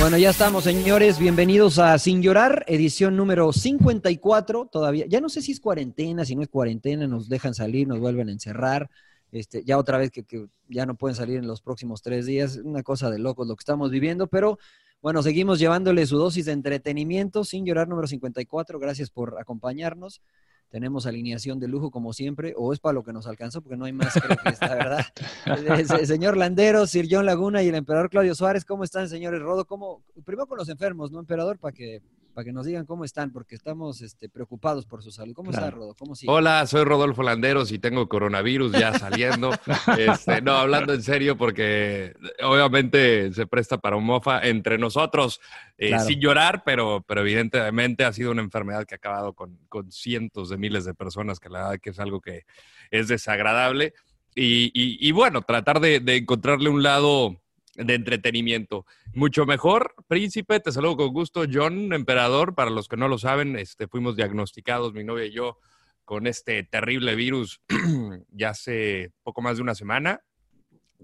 Bueno, ya estamos, señores. Bienvenidos a Sin Llorar, edición número 54. Todavía, ya no sé si es cuarentena, si no es cuarentena, nos dejan salir, nos vuelven a encerrar. Este, ya otra vez que, que ya no pueden salir en los próximos tres días. Una cosa de locos lo que estamos viviendo, pero bueno, seguimos llevándole su dosis de entretenimiento. Sin Llorar número 54. Gracias por acompañarnos. Tenemos alineación de lujo como siempre, o es para lo que nos alcanzó, porque no hay más, creo que está, ¿verdad? El, el señor Landero, Sir John Laguna y el emperador Claudio Suárez, ¿cómo están, señores Rodo? ¿Cómo? Primero con los enfermos, ¿no, emperador? Para que, para que nos digan cómo están, porque estamos este, preocupados por su salud. ¿Cómo está, Rodo? ¿Cómo sigue? Hola, soy Rodolfo Landeros y tengo coronavirus ya saliendo. Este, no, hablando en serio, porque obviamente se presta para un mofa entre nosotros, eh, Claro. sin llorar, pero, pero evidentemente ha sido una enfermedad que ha acabado con, con cientos de miles de personas, que la verdad que es algo que es desagradable. Y, y- y bueno, tratar de, de encontrarle un lado de entretenimiento. Mucho mejor, príncipe, te saludo con gusto. John, emperador, para los que no lo saben, este, fuimos diagnosticados, mi novia y yo, con este terrible virus ya hace poco más de una semana.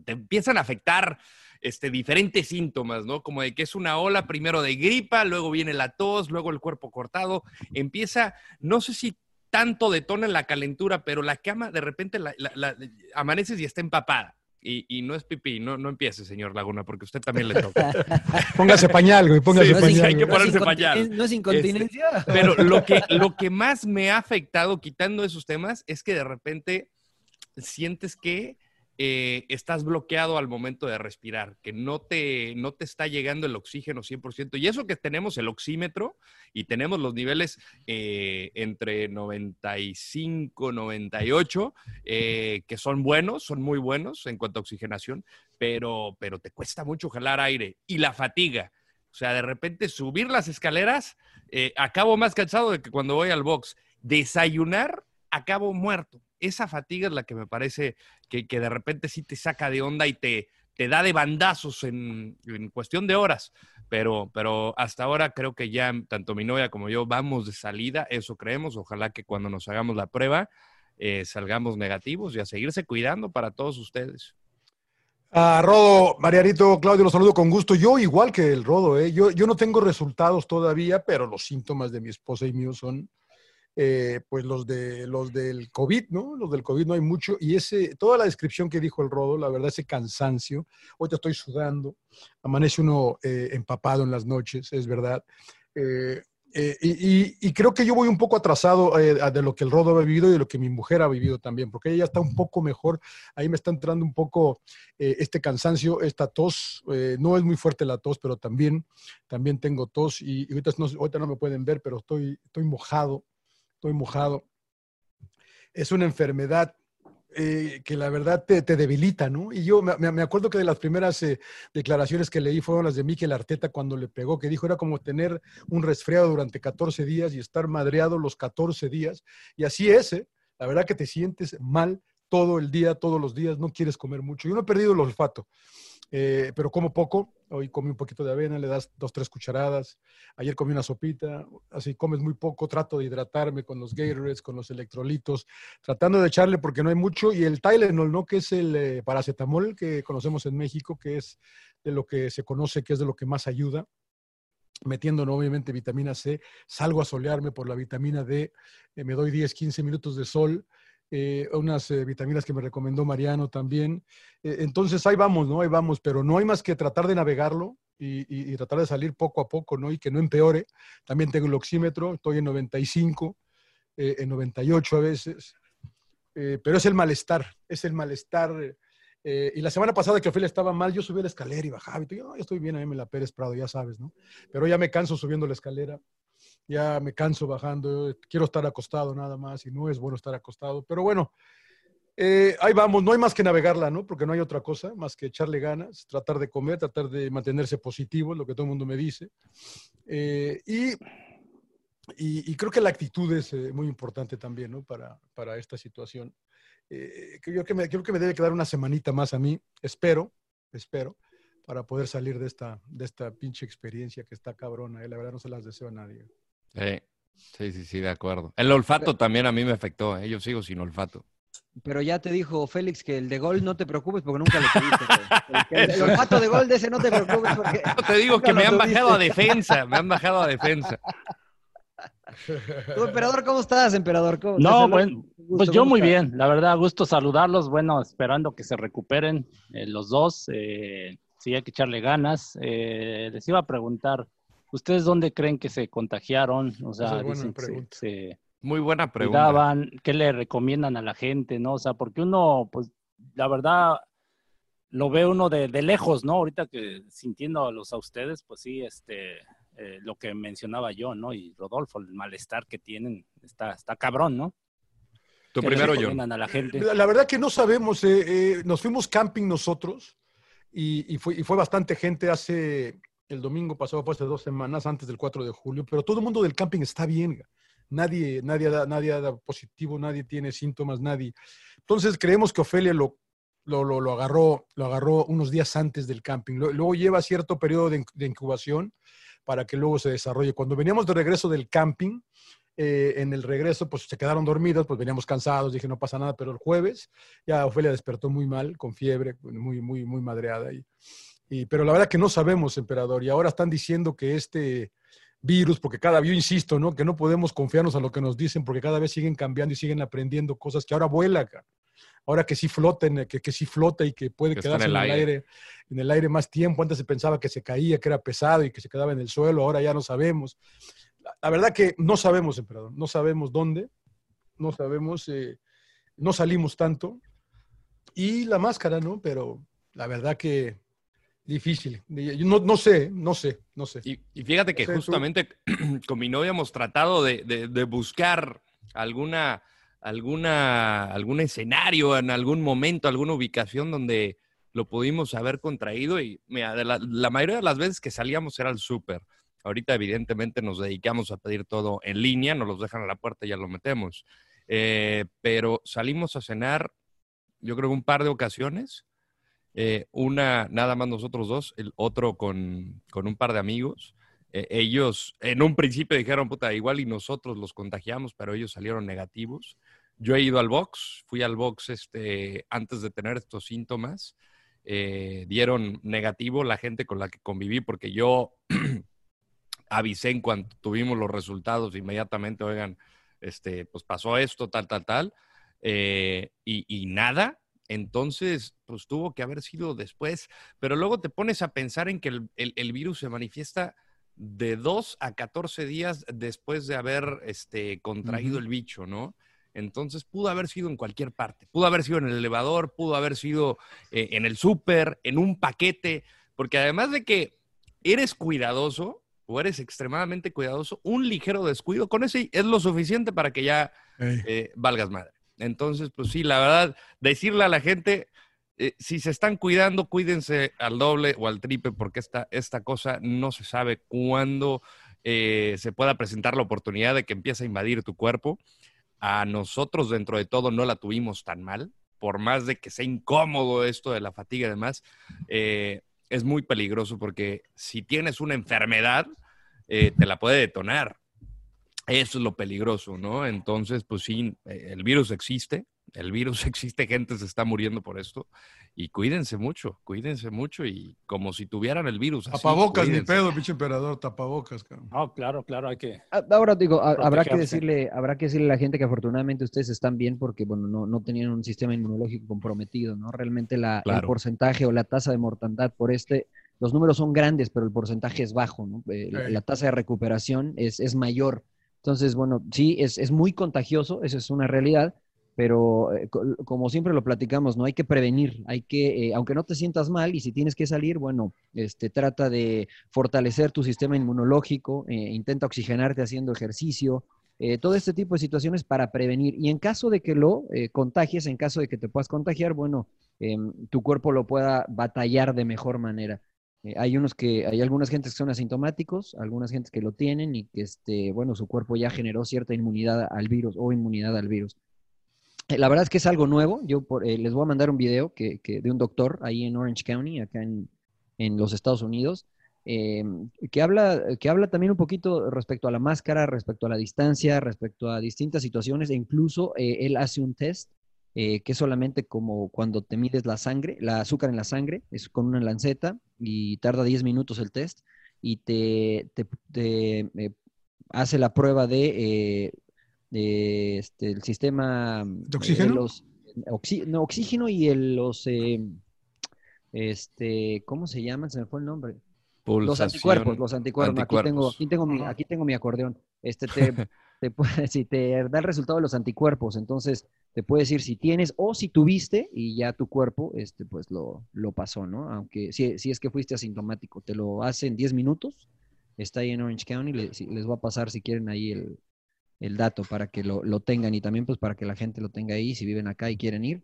Te empiezan a afectar este, diferentes síntomas, ¿no? Como de que es una ola primero de gripa, luego viene la tos, luego el cuerpo cortado. Empieza, no sé si tanto detona la calentura, pero la cama de repente la, la- amaneces y está empapada. Y, y no es pipí, no, no empiece, señor Laguna, porque usted también le toca. Póngase pañal, güey, póngase Sí, ¿No es, sí, pañal. hay que no es ponerse incontin- pañal. ¿No es incontinencia? Pero lo que, lo que más me ha afectado quitando esos temas es que de repente sientes que eh, estás bloqueado al momento de respirar, que no te, no te está llegando el oxígeno 100%. Y eso que tenemos el oxímetro y tenemos los niveles eh, entre 95, 98, eh, que son buenos, son muy buenos en cuanto a oxigenación, pero, pero te cuesta mucho jalar aire y la fatiga. O sea, de repente subir las escaleras, eh, acabo más cansado de que cuando voy al box. Desayunar, acabo muerto. Esa fatiga es la que me parece que, de repente sí te saca de onda y te, te da de bandazos en, en cuestión de horas. Pero, pero hasta ahora creo que ya tanto mi novia como yo vamos de salida, eso creemos. Ojalá que cuando nos hagamos la prueba eh, salgamos negativos y a seguirse cuidando para todos ustedes. Ah, Rodo, Marianito, Claudio, los saludo con gusto. Yo igual que el Rodo, ¿eh? yo, yo no tengo resultados todavía, pero los síntomas de mi esposa y míos son eh, pues los, de, los del COVID, ¿no? Los del COVID no hay mucho. Y ese, toda la descripción que dijo el Rodo, la verdad, ese cansancio, hoy te estoy sudando, amanece uno eh, empapado en las noches, es verdad. Eh, y, creo que yo voy un poco atrasado de lo que el Rodo ha vivido y de lo que mi mujer ha vivido también, porque ella ya está un poco mejor. Ahí me está entrando un poco este cansancio, esta tos. no es muy fuerte la tos, pero también, también tengo tos y, y ahorita, no, ahorita no me pueden ver, pero estoy, estoy mojado, estoy mojado. Es una enfermedad eh, que la verdad te, debilita, ¿no? Y yo me, acuerdo que de las primeras eh, declaraciones que leí fueron las de Mikel Arteta cuando le pegó, que dijo era como tener un resfriado durante 14 días y estar madreado los 14 días. Y así es, ¿eh? La verdad que te sientes mal todo el día, todos los días, no quieres comer mucho. Yo no he perdido el olfato, eh, pero como poco. Hoy comí un poquito de avena, le das dos, tres cucharadas. Ayer comí una sopita, así comes muy poco. Trato de hidratarme con los Gatorades, con los electrolitos, tratando de echarle porque no hay mucho. Y el Tylenol, ¿no? Que es el eh, paracetamol que conocemos en México, que es de lo que se conoce que es de lo que más ayuda metiendo obviamente vitamina C, salgo a solearme por la vitamina D, eh, me doy 10, 15 minutos de sol, eh, unas eh, vitaminas que me recomendó Mariano también. Eh, entonces ahí vamos, ¿no? Ahí vamos, pero no hay más que tratar de navegarlo y, tratar de salir poco a poco, ¿no? Y que no empeore. También tengo el oxímetro, estoy en 95, eh, en 98 a veces, pero es el malestar, es el malestar. Y la semana pasada que Ofelia estaba mal, yo subí la escalera y bajaba y yo, estoy bien, a mí me la Pérez Prado, ya sabes, ¿no? Pero ya me canso subiendo la escalera ya me canso bajando, quiero estar acostado nada más y no es bueno estar acostado, pero bueno, eh, ahí vamos, no hay más que navegarla, ¿no? Porque no hay otra cosa más que echarle ganas, tratar de comer, tratar de mantenerse positivo, lo que todo el mundo me dice. Eh, y, y, creo que la actitud es eh, muy importante también, ¿no? Para, para esta situación. Creo, que me, creo que me debe quedar una semanita más a mí, espero, espero, para poder salir de esta, de esta pinche experiencia que está cabrona. La verdad no se las deseo a nadie. Sí, sí, sí, sí, de acuerdo. El olfato pero, también a mí me afectó, ¿eh? yo sigo sin olfato. Pero ya te dijo Félix que el de gol no te preocupes porque nunca lo tuviste. El, el, olfato de gol de ese no te preocupes porque. No te digo que me han tuviste. bajado a defensa, me han bajado a defensa. ¿Tú, emperador, cómo estás, emperador? ¿Cómo no, bueno, pues yo muy bien, la verdad, gusto saludarlos, bueno, esperando que se recuperen eh, los dos, eh, sí hay que echarle ganas. Eh, les iba a preguntar, ¿Ustedes dónde creen que se contagiaron? O sea, buena se, se, muy buena pregunta. Cuidaban, ¿Qué le recomiendan a la gente, no? O sea, porque uno, pues, la verdad, lo ve uno de, de lejos, ¿no? Ahorita que sintiéndolos a ustedes, pues sí, este, eh, lo que mencionaba yo, ¿no? Y Rodolfo, el malestar que tienen, está, está cabrón, ¿no? Tu primero yo. A la, gente? La, la, verdad que no sabemos, eh, eh, nos fuimos camping nosotros y, y, fue, y fue bastante gente hace el domingo pasado, pues, hace dos semanas antes del 4 de julio, pero todo el mundo del camping está bien. Nadie, nadie, da, nadie da positivo, nadie tiene síntomas, nadie. Entonces creemos que Ofelia lo, lo, lo, agarró, lo agarró unos días antes del camping. Luego lleva cierto periodo de, de incubación para que luego se desarrolle. Cuando veníamos de regreso del camping, eh, en el regreso, pues se quedaron dormidos, pues veníamos cansados, dije no pasa nada, pero el jueves ya Ofelia despertó muy mal, con fiebre, muy, muy, muy madreada. Y, y, pero la verdad que no sabemos, emperador, y ahora están diciendo que este virus, porque cada, yo insisto, ¿no? Que no podemos confiarnos a lo que nos dicen, porque cada vez siguen cambiando y siguen aprendiendo cosas que ahora vuela. Ahora que sí floten, que, que sí flota y que puede que quedarse en el, en el aire. aire. en el aire más tiempo. Antes se pensaba que se caía, que era pesado y que se quedaba en el suelo, ahora ya no sabemos. La, la verdad que no sabemos, emperador, no sabemos dónde, no sabemos, eh, no salimos tanto. Y la máscara, ¿no? Pero la verdad que Difícil. No, no sé, no sé, no sé. Y, y fíjate que no sé, justamente tú... con mi novia hemos tratado de, de, de, buscar alguna, alguna, algún escenario en algún momento, alguna ubicación donde lo pudimos haber contraído y mira, la, la, mayoría de las veces que salíamos era al súper. Ahorita evidentemente nos dedicamos a pedir todo en línea, nos los dejan a la puerta y ya lo metemos. Eh, pero salimos a cenar, yo creo un par de ocasiones eh, una nada más nosotros dos, el otro con, con un par de amigos. Eh, ellos en un principio dijeron, puta, igual y nosotros los contagiamos, pero ellos salieron negativos. Yo he ido al box, fui al box este, antes de tener estos síntomas. Eh, dieron negativo la gente con la que conviví porque yo avisé en cuanto tuvimos los resultados inmediatamente, oigan, este, pues pasó esto, tal, tal, tal. Y, nada, entonces, pues tuvo que haber sido después, pero luego te pones a pensar en que el, el, el virus se manifiesta de 2 a 14 días después de haber este, contraído uh -huh. el bicho, ¿no? Entonces pudo haber sido en cualquier parte, pudo haber sido en el elevador, pudo haber sido eh, en el súper, en un paquete, porque además de que eres cuidadoso o eres extremadamente cuidadoso, un ligero descuido con ese es lo suficiente para que ya eh, valgas madre. Entonces, pues sí, la verdad, decirle a la gente, eh, si se están cuidando, cuídense al doble o al triple, porque esta, esta cosa no se sabe cuándo eh, se pueda presentar la oportunidad de que empiece a invadir tu cuerpo. A nosotros, dentro de todo, no la tuvimos tan mal, por más de que sea incómodo esto de la fatiga y demás, eh, es muy peligroso porque si tienes una enfermedad, te la puede detonar. Eso es lo peligroso, ¿no? Entonces, pues sí, eh, el virus existe, el virus existe, gente se está muriendo por esto. Y cuídense mucho, cuídense mucho y como si tuvieran el virus. así, Tapabocas, ni pedo, pinche emperador, tapabocas, cabrón. No, claro, claro, hay que. Ah, Ahora digo, habrá que decirle, habrá que decirle a la gente que afortunadamente ustedes están bien porque bueno, no, no tenían un sistema inmunológico comprometido, ¿no? Realmente la, el porcentaje o la tasa de mortandad por este, los números son grandes, pero el porcentaje es bajo, ¿no? Eh, la, Sí. la tasa de recuperación es, es mayor. Entonces, bueno, sí, es, es muy contagioso, eso es una realidad, pero eh, co- como siempre lo platicamos, no hay que prevenir, hay que, eh, aunque no te sientas mal y si tienes que salir, bueno, este, trata de fortalecer tu sistema inmunológico, eh, intenta oxigenarte haciendo ejercicio, todo este tipo de situaciones para prevenir. Y en caso de que lo contagies, en caso de que te puedas contagiar, bueno, em, tu cuerpo lo pueda batallar de mejor manera. Eh, hay unos que, hay algunas gentes que son asintomáticos, algunas gentes que lo tienen y que, este, bueno, su cuerpo ya generó cierta inmunidad al virus o inmunidad al virus. Eh, La verdad es que es algo nuevo. Yo eh, les voy a mandar un video que, que- de un doctor ahí en Orange County, acá en, en los Estados Unidos, que, habla, que habla también un poquito respecto a la máscara, respecto a la distancia, respecto a distintas situaciones, e incluso él hace un test eh, que es solamente como cuando te mides la sangre, la azúcar en la sangre, es con una lanceta y tarda 10 minutos el test y te, te- te, eh, hace la prueba de, eh, de, este, el sistema ¿De oxígeno? los, oxi- no, oxígeno y el, los eh, este, ¿cómo se llaman? Se me fue el nombre. Los anticuerpos, los anticuerpos. Aquí tengo, aquí tengo mi, aquí tengo mi acordeón. Este te, te puede, si te da el resultado de los anticuerpos, entonces te puede decir si tienes o si tuviste y ya tu cuerpo, este, pues lo, lo pasó, ¿no? Aunque si, si es que fuiste asintomático, te lo hace en 10 minutos. Está ahí en Orange County, le- si- les voy a pasar si quieren ahí el, el dato para que lo, lo tengan y también pues para que la gente lo tenga ahí si viven acá y quieren ir.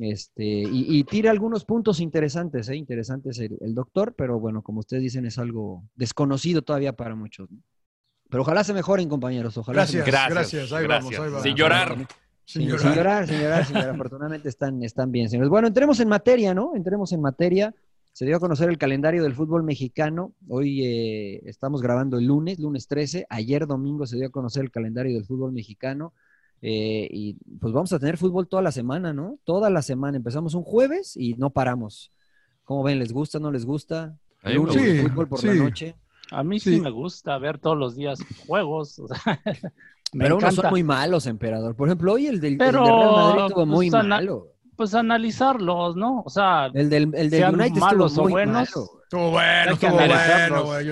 Este, y, y tira algunos puntos interesantes, ¿eh? interesantes el, el doctor, pero bueno, como ustedes dicen, es algo desconocido todavía para muchos. ¿no? Pero ojalá se mejoren, compañeros. Ojalá se Gracias, mejoren. gracias, ahí vamos, ahí vamos. Sin llorar. Sin Sí, llorar. Sin llorar, sin llorar, sin llorar. Afortunadamente están, están bien, señores. Bueno, entremos en materia, ¿no? Entremos en materia. Se dio a conocer el calendario del fútbol mexicano. Hoy eh, estamos grabando el lunes, lunes 13. Ayer domingo se dio a conocer el calendario del fútbol mexicano. Eh, y pues vamos a tener fútbol toda la semana, ¿no? Toda la semana. Empezamos un jueves y no paramos. ¿Cómo ven? ¿Les gusta? ¿No les gusta? Lunes, gusta. fútbol por la Sí. noche. A mí sí. Sí. me gusta ver todos los días juegos. o sea, me Pero unos son muy malos, emperador. Por ejemplo, hoy el del, el del Pero, Real Madrid estuvo pues, muy ana- malo. Pues analizarlos, ¿no? O sea, El del, el del United malos estuvo o muy buenos. malo. Estuvo bueno, estuvo bueno, güey.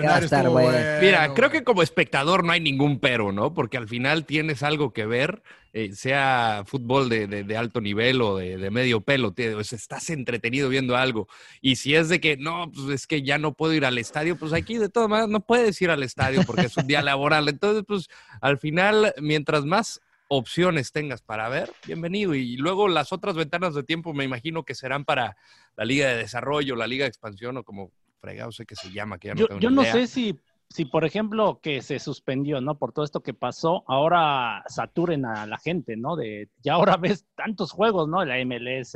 Estuvo güey. bueno. Mira, creo que como espectador no hay ningún pero, ¿no? Porque al final tienes algo que ver, eh, sea fútbol de, de- de alto nivel o de, de medio pelo, te- o sea, estás entretenido viendo algo. Y si es de que, no, pues es que ya no puedo ir al estadio, pues aquí de todas maneras no puedes ir al estadio porque es un día laboral. Entonces, pues al final, mientras más opciones tengas para ver, bienvenido. Y luego las otras ventanas de tiempo me imagino que serán para la Liga de Desarrollo, la Liga de Expansión o como fregado sé que se llama, que ya no yo, tengo yo no idea. sé si, si, por ejemplo, que se suspendió, ¿no? Por todo esto que pasó, ahora saturen a la gente, ¿no? De, ya ahora ves tantos juegos, ¿no? La MLS.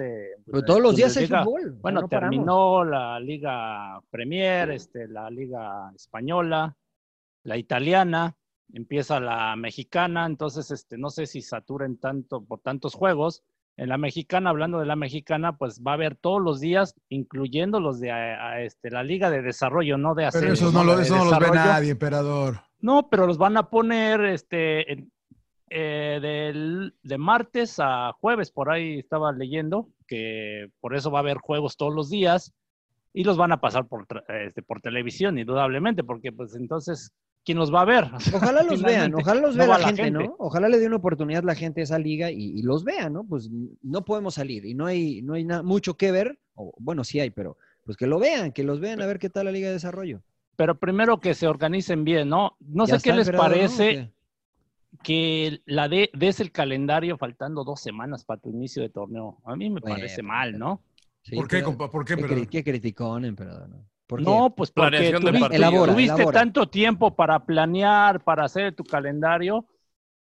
Pero todos los días hay Bundesliga. fútbol. Bueno, no paramos. terminó la Liga Premier, este, la Liga Española, la italiana, empieza la mexicana, entonces este, no sé si saturen tanto por tantos juegos. En la mexicana, hablando de la mexicana, pues va a haber todos los días, incluyendo los de a- a, este, la Liga de Desarrollo, no de Pero ascenso. esos no, lo, eso no los ve nadie, emperador. No, pero los van a poner este, en- eh, del- de martes a jueves, por ahí estaba leyendo, que por eso va a haber juegos todos los días y los van a pasar por, este, por televisión, indudablemente, porque pues entonces, ¿quién los va a ver? Ojalá los vean, ojalá los no vea va la gente, ¿no? Ojalá le dé una oportunidad a la gente a esa liga y, y los vea, ¿no? Pues no podemos salir y no hay, no hay na- mucho que ver, o bueno, sí hay, pero pues que lo vean, que los vean a ver qué tal la Liga de Desarrollo. Pero primero que se organicen bien, ¿no? No Ya sé qué les ¿no? ¿O parece. qué? que la de, des el calendario faltando dos semanas para tu inicio de torneo. A mí me Bueno, parece mal, ¿no? Sí, ¿Por qué, pero- compa? ¿Por qué, ¿Qué, qué criticón, emperador? ¿no? ¿Por? No, pues porque tuviste. Elabora, tuviste elabora. tanto tiempo para planear, para hacer tu calendario,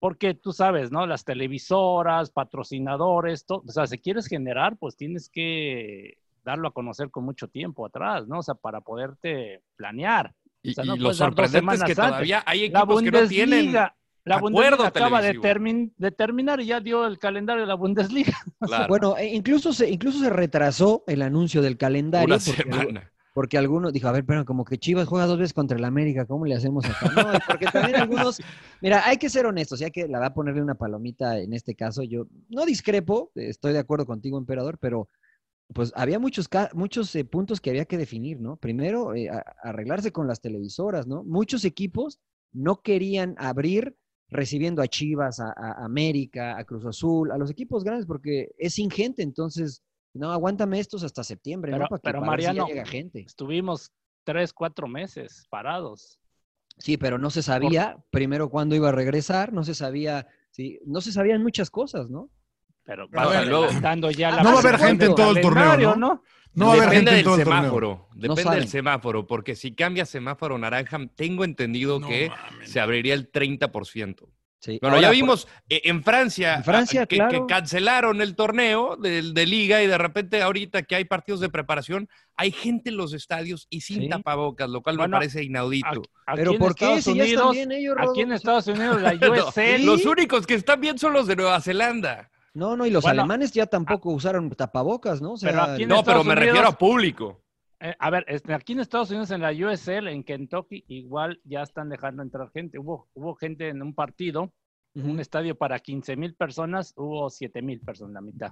porque tú sabes, ¿no? Las televisoras, patrocinadores, todo, o sea, si quieres generar, pues tienes que darlo a conocer con mucho tiempo atrás, ¿no? O sea, para poderte planear. Y, O sea, y no lo sorprendente es que antes. todavía hay La equipos que no tienen Bundesliga, la Bundesliga acaba de, termin- de terminar y ya dio el calendario de la Bundesliga. Claro, Bueno, e incluso se, incluso se retrasó el anuncio del calendario. una porque, semana. Porque algunos dijo, a ver, pero como que Chivas juega dos veces contra el América, ¿cómo le hacemos acá? No, porque también algunos, mira, hay que ser honestos, ya que la va a ponerle una palomita en este caso, yo no discrepo, estoy de acuerdo contigo, emperador, pero pues había muchos, muchos eh, puntos que había que definir, ¿no? Primero, eh, a- arreglarse con las televisoras, ¿no? Muchos equipos no querían abrir recibiendo a Chivas, a, a América, a Cruz Azul, a los equipos grandes, porque es ingente, entonces, no, aguántame estos hasta septiembre, Pero, ¿no? Para que pero para ver si ya Mariano, llega gente. estuvimos tres, cuatro meses parados. Sí, pero no se sabía primero cuándo iba a regresar, no se sabía, sí, no se sabían muchas cosas, ¿no? Pero vas adelantando ya la no va a haber gente en todo el torneo, ¿no? No va a haber depende gente en del todo el torneo. semáforo, depende del semáforo, porque si cambia semáforo naranja, tengo entendido No que se abriría el 30%. Sí. Bueno, Ahora, ya vimos eh, en Francia, En Francia, ah, que, claro. que cancelaron el torneo de, de liga y de repente ahorita que hay partidos de preparación, hay gente en los estadios y sin Sí. tapabocas, lo cual Bueno, me parece inaudito. Aquí Pero ¿por qué? Estados Si Unidos, bien ellos, aquí en. Estados Unidos la No, USL, Los únicos que están bien son los de Nueva Zelanda. No, no, y los Bueno, alemanes ya tampoco usaron tapabocas, ¿no? O sea, pero aquí en No, pero me refiero a público. Eh, a ver, este, aquí en Estados Unidos, en la USL, en Kentucky, igual ya están dejando entrar gente. Hubo, hubo gente en un partido, un estadio para 15 mil personas, hubo 7 mil personas, la mitad.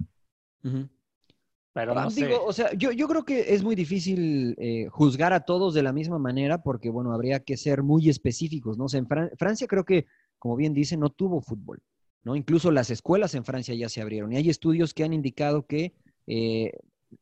Pero Ah, no sé. digo, o sea, yo, yo creo que es muy difícil eh, juzgar a todos de la misma manera porque, bueno, habría que ser muy específicos, ¿no? O sea, en Fran- Francia creo que, como bien dice, no tuvo fútbol, ¿no? Incluso las escuelas en Francia ya se abrieron y hay estudios que han indicado que eh,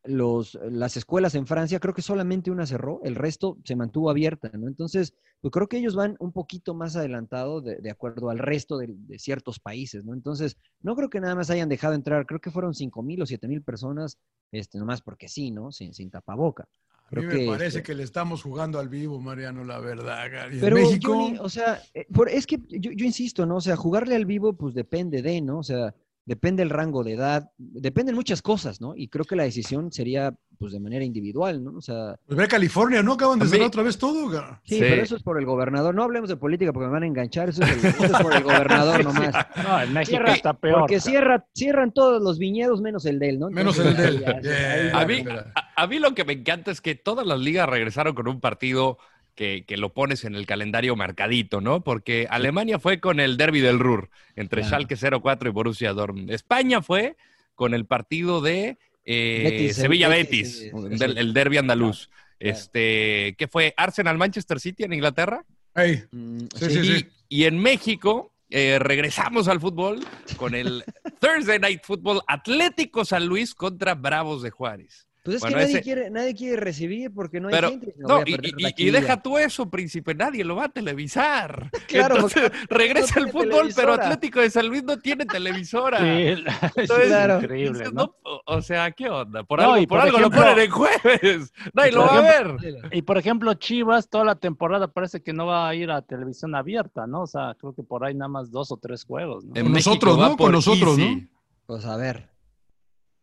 los, las escuelas en Francia, creo que solamente una cerró, el resto se mantuvo abierta, ¿no? Entonces, pues creo que ellos van un poquito más adelantados de, de acuerdo al resto de, de ciertos países, ¿no? Entonces, no creo que nada más hayan dejado entrar, creo que fueron 5 mil o 7 mil personas, este, nomás porque sí, ¿no? Sin, sin tapaboca. A mí Creo me que, parece este, que le estamos jugando al vivo, Mariano, la verdad. Gary. En Pero México, o sea, eh, por- es que yo, yo insisto, ¿no? O sea, jugarle al vivo, pues depende de, ¿no? O sea, depende el rango de edad, dependen muchas cosas, ¿no? Y creo que la decisión sería, pues, de manera individual, ¿no? O sea, pues ve a California, ¿no? Acaban de cerrar otra vez todo. Sí, Sí. pero eso es por el gobernador. No hablemos de política porque me van a enganchar, eso es, el- eso es por el gobernador nomás. No, en México Cierra- está peor. Porque cierra, cierran todos los viñedos menos el de él, ¿no? Menos el de él. ya, ya, ahí Yeah. ya, A mí, a, a mí lo que me encanta es que todas las ligas regresaron con un partido que, que lo pones en el calendario marcadito, ¿no? Porque Alemania fue con el derby del Ruhr entre Claro. Schalke 04 y Borussia Dortmund. España fue con el partido de eh, Betis, el Sevilla-Betis, Betis, del- el derby andaluz. Claro. Este, ¿Qué fue? ¿Arsenal-Manchester City en Inglaterra? Ey, Mm, Sí, sí. sí, y, sí. y en México eh, regresamos al fútbol con el Thursday Night Football Atlético San Luis contra Bravos de Juárez. Pues es Bueno, que nadie, ese- quiere, nadie quiere recibir porque no hay Pero, gente. no, y, y- y deja tú eso, príncipe, nadie lo va a televisar. Claro, Entonces, regresa no el fútbol, pero. Atlético de San Luis no tiene televisora. Sí, Entonces, es increíble, dices, ¿no? no, o sea, ¿qué onda? Por No, algo, y por por algo lo ponen en jueves. Nadie lo va a ver. Y por ejemplo, Chivas, toda la temporada parece que no va a ir a televisión abierta, ¿no? O sea, creo que por ahí nada más dos o tres juegos, ¿no? En México nosotros, ¿no? por Con nosotros, Easy. ¿no? Pues a ver.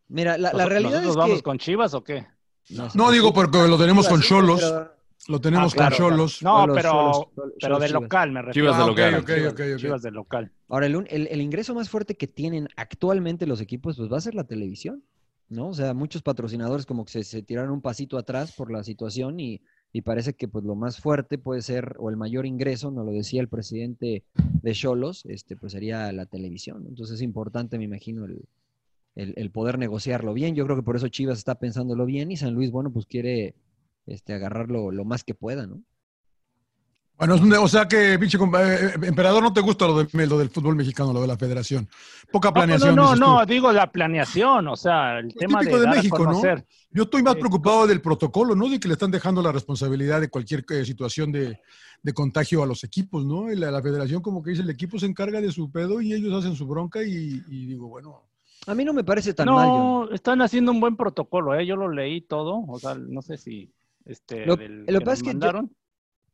Mira, la, la ¿Nos- realidad ¿Nosotros es vamos que... con Chivas o qué? No, digo porque lo tenemos con Sí, Cholos. pero- Lo tenemos Ah, claro, con Cholos. No, pero, Cholos, Cholos, pero de Chivas. local me refiero. Chivas de Ah, local. ok, ok, Chivas, ok, ok. Chivas de local. Ahora, el, el- el ingreso más fuerte que tienen actualmente los equipos, pues va a ser la televisión, ¿no? O sea, muchos patrocinadores como que se, se tiraron un pasito atrás por la situación y, y parece que pues lo más fuerte puede ser, o el mayor ingreso, nos lo decía el presidente de Cholos, este, pues sería la televisión. Entonces es importante, me imagino, el, el- el poder negociarlo bien. Yo creo que por eso Chivas está pensándolo bien y San Luis, bueno, pues quiere este, agarrarlo lo más que pueda, ¿no? Bueno, es un- o sea que, pinche compa- eh, eh, emperador, no te gusta lo, de- lo del fútbol mexicano, lo de la federación. Poca No, planeación. No, no, tú. no, digo la planeación, o sea, el tema de, típico de a México, ¿no? Yo estoy más preocupado del protocolo, ¿no? De que le están dejando la responsabilidad de cualquier eh, situación de, de contagio a los equipos, ¿no? Y la, la federación como que dice, el equipo se encarga de su pedo y ellos hacen su bronca y, y digo, bueno, A mí no me parece tan mal, John. No, están haciendo un buen protocolo, ¿eh? Yo lo leí todo, o sea, no sé si este, Lo- del- lo que pasa es que yo- mandaron.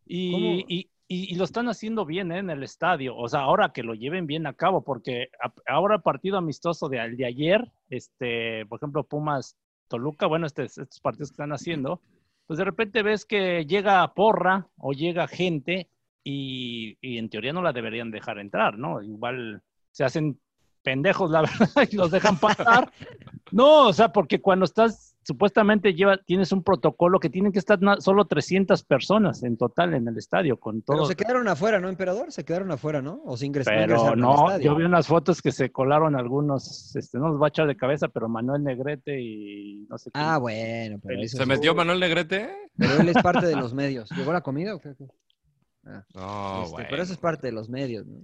Y, y- y- y lo están haciendo bien ¿eh? en el estadio, o sea, ahora que lo lleven bien a cabo, porque a- ahora el partido amistoso de, de ayer, este, por ejemplo, Pumas Toluca, bueno, este- estos partidos que están haciendo, pues de repente ves que llega porra o llega gente y, y en teoría no la deberían dejar entrar, ¿no? Igual se hacen pendejos, la verdad, y los dejan pasar. No, o sea, porque cuando estás, supuestamente lleva, tienes un protocolo que tienen que estar solo 300 personas en total en el estadio, con Pero todo. se quedaron afuera, ¿no, emperador? Se quedaron afuera, ¿no? O se ingres- Pero ingresaron al no, yo vi unas fotos que se colaron algunos, este, no los va a echar de cabeza, pero Manuel Negrete y no sé quién. Ah, bueno, pero eso ¿Se es- metió Manuel Negrete? Pero él es parte de los medios. ¿Llegó la comida o qué? qué? Ah, No, este, bueno. Pero eso es parte de los medios, ¿no?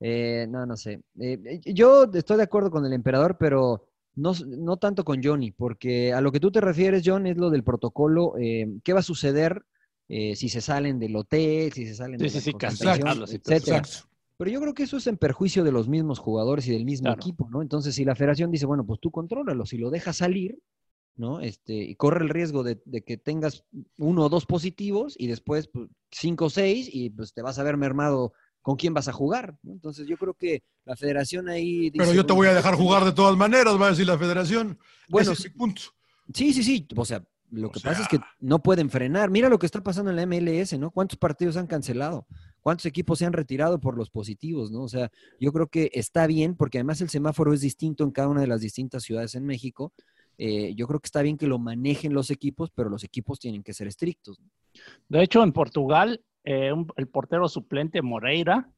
Eh, no, no sé. Eh, yo estoy de acuerdo con el emperador, pero no, no tanto con Johnny, porque a lo que tú te refieres, John, es lo del protocolo. eh, ¿Qué va a suceder eh, si se salen del hotel, si se salen Sí, de sí, la sí, concentración, etcétera? exacto. Pero yo creo que eso es en perjuicio de los mismos jugadores y del mismo Claro. equipo, ¿no? Entonces, si la federación dice, bueno, pues tú contrólalo, si lo dejas salir, ¿no? Este, y corre el riesgo de, de que tengas uno o dos positivos y después pues, cinco o seis y pues te vas a ver mermado con quién vas a jugar. Entonces, yo creo que la federación ahí dice, pero yo te voy a dejar jugar de todas maneras, va a decir la federación. Bueno, Ese es mi punto. Sí, sí, sí. O sea, lo O que sea- pasa es que no pueden frenar. Mira lo que está pasando en la MLS, ¿no? ¿Cuántos partidos han cancelado? ¿Cuántos equipos se han retirado por los positivos, ¿no? O sea, yo creo que está bien, porque además el semáforo es distinto en cada una de las distintas ciudades en México. Eh, yo creo que está bien que lo manejen los equipos, pero los equipos tienen que ser estrictos. ¿no? De hecho, en Portugal, eh, un- el portero suplente Moreira,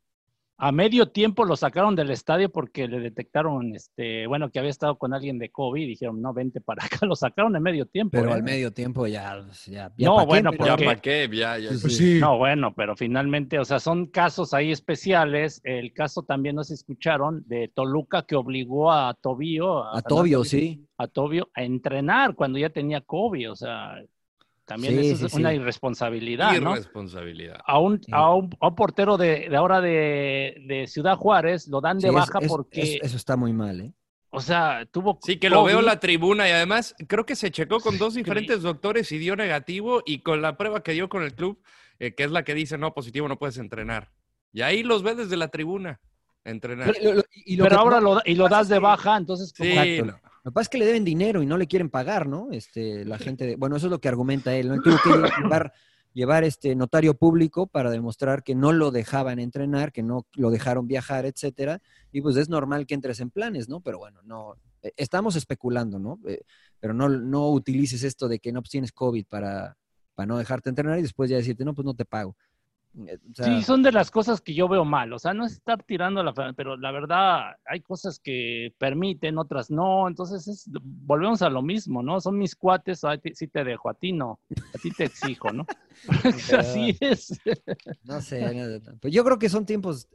a medio tiempo lo sacaron del estadio porque le detectaron, este, bueno, que había estado con alguien de COVID y dijeron, no, vente para acá, lo sacaron en medio tiempo. Pero ¿eh? al medio tiempo ya, pues, ya, ya No, pa' qué, bueno, Ya, porque- ¿para qué? Ya, ya. Sí, Pues sí. No, bueno, pero finalmente, o sea, son casos ahí especiales. El caso también, no se escucharon, de Toluca que obligó a Tobio, a Tobio, Fernando sí. a Tobio a entrenar cuando ya tenía COVID, o sea, también Sí, eso es sí, una irresponsabilidad, ¿no? Irresponsabilidad. A un, Sí. a un, a un portero de, de ahora de, de Ciudad Juárez lo dan de baja es- porque, es- eso está muy mal, ¿eh? o sea, tuvo Sí, que lo veo en la tribuna y además creo que se checó con dos diferentes doctores y dio negativo y con la prueba que dio con el club, eh, que es la que dice, no, positivo, no puedes entrenar. Y ahí los ve desde la tribuna, entrenar. Pero, lo- lo- y lo Pero ahora no, lo, y lo das de baja, entonces Sí, Exacto. Lo que pasa es que le deben dinero y no le quieren pagar, ¿no? Este, la gente, de- bueno, eso es lo que argumenta él, ¿no? Él tuvo que llevar, llevar este notario público para demostrar que no lo dejaban entrenar, que no lo dejaron viajar, etcétera. Y pues es normal que entres en planes, ¿no? Pero bueno, no, eh, estamos especulando, ¿no? Eh, pero no, no utilices esto de que no pues, tienes COVID para, para no dejarte entrenar y después ya decirte, no, pues no te pago. Eh, o sea, Sí, son de las cosas que yo veo mal. O sea, no es estar tirando la pero la verdad hay cosas que permiten, otras no. Entonces es- volvemos a lo mismo, ¿no? Son mis cuates, a ti sí te dejo, a ti no, a ti te exijo, ¿no? Así es. No sé, no, pues yo creo que son tiempos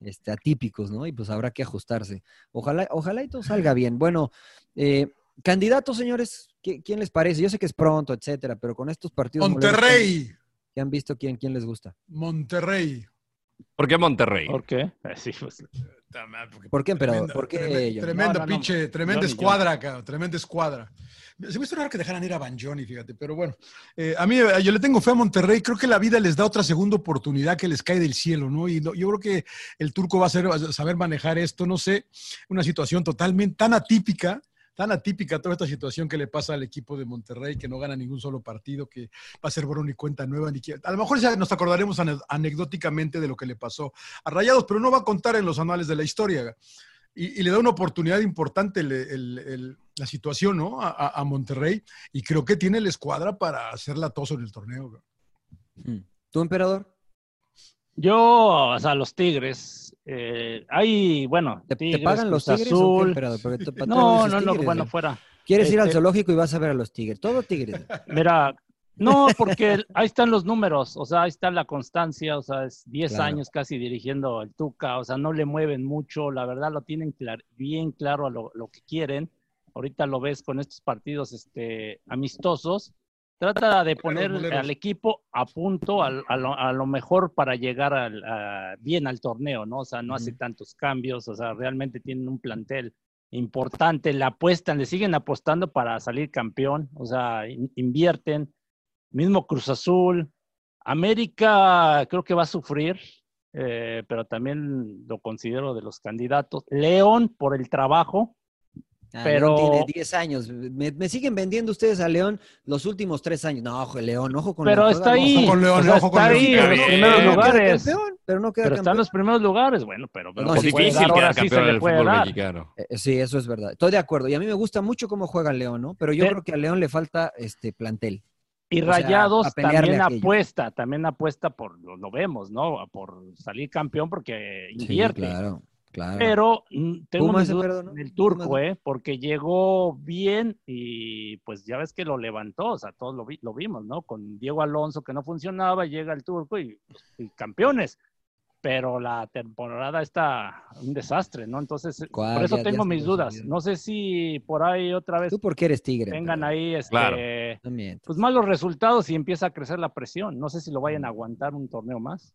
este, atípicos, ¿no? Y pues habrá que ajustarse. Ojalá, ojalá y todo salga bien. Bueno, eh, candidatos, señores, ¿qui- ¿quién les parece? Yo sé que es pronto, etcétera, pero con estos partidos Monterrey, que han visto, ¿quién, quién les gusta? Monterrey. ¿Por qué Monterrey? ¿Por qué? Sí, pues, ¿Por qué, emperador? Tremenda, ¿Por qué, tremenda, John? tremenda No, no, no. pinche, tremenda escuadra, cabrón, tremenda escuadra. Se me hizo raro que dejaran ir a Banjoni, fíjate, pero bueno. Eh, a mí, eh, yo le tengo fe a Monterrey, creo que la vida les da otra segunda oportunidad que les cae del cielo, ¿no? Y no- yo creo que el turco va a, ser, va a saber manejar esto, no sé, una situación totalmente tan atípica, tan atípica toda esta situación que le pasa al equipo de Monterrey, que no gana ningún solo partido, que va a ser borrón y cuenta nueva. Ni a lo mejor nos acordaremos ane- anecdóticamente de lo que le pasó a Rayados, pero no va a contar en los anales de la historia. Y, le da una oportunidad importante la situación, ¿no? A, a- Monterrey. Y creo que tiene la escuadra para hacer la tos en el torneo. Mm. ¿Tú, emperador? Yo, o sea, los Tigres, eh, hay, bueno, ¿Te, te Tigres, pagan los tigres Azul. emperador? Porque tú- para todo No, no, tigres, bueno, ¿no? fuera. Quieres ir al este- zoológico y vas a ver a los tigres. Todo tigres. Mira, No, porque ahí están los números, o sea, ahí está la constancia, o sea, es 10 Claro. años casi dirigiendo el Tuca, o sea, no le mueven mucho, la verdad lo tienen clar- bien claro a lo, lo que quieren. Ahorita lo ves con estos partidos este, amistosos. Trata de poner boleros. al equipo a punto, a, lo, a lo mejor para llegar al- a- bien al torneo, ¿no? O sea, no hace tantos cambios, o sea, realmente tienen un plantel importante, le apuestan, le siguen apostando para salir campeón, o sea, in- invierten. Mismo Cruz Azul. América creo que va a sufrir, eh, pero también lo considero de los candidatos. León por el trabajo, Ah, pero- León tiene 10 años. Me, me siguen vendiendo ustedes a León los últimos tres años. No, ojo, León, ojo con pero León. está ahí, Ojo con León, o sea, ojo con está León. ahí en los primeros Pero no queda lugares. campeón, pero no queda Pero está en los primeros lugares, bueno, pero, pero No, Es difícil dar, quedar ahora sí se campeón le del puede fútbol dar. mexicano. Eh, Sí, eso es verdad. Estoy de acuerdo. Y a mí me gusta mucho cómo juega León, ¿no? Pero yo Pero- creo que a León le falta este plantel. Y O Rayados también aquello. apuesta, también apuesta por, lo, lo vemos, ¿no? Por salir campeón porque invierte. Sí, claro, claro. Pero mm, tengo mis dudas perdonó, en el turco. ¿eh? Porque llegó bien y pues ya ves que lo levantó, o sea, todos lo, vi- lo vimos, ¿no? Con Diego Alonso que no funcionaba, llega el turco y, y campeones. Pero la temporada está un desastre, ¿no? Entonces, eh, por eso Ya- tengo ya mis dudas. No sé si por ahí otra vez Tú porque eres tigre. tengan pero ahí este, Claro. pues malos resultados y empieza a crecer la presión. No sé si lo vayan a aguantar un torneo más.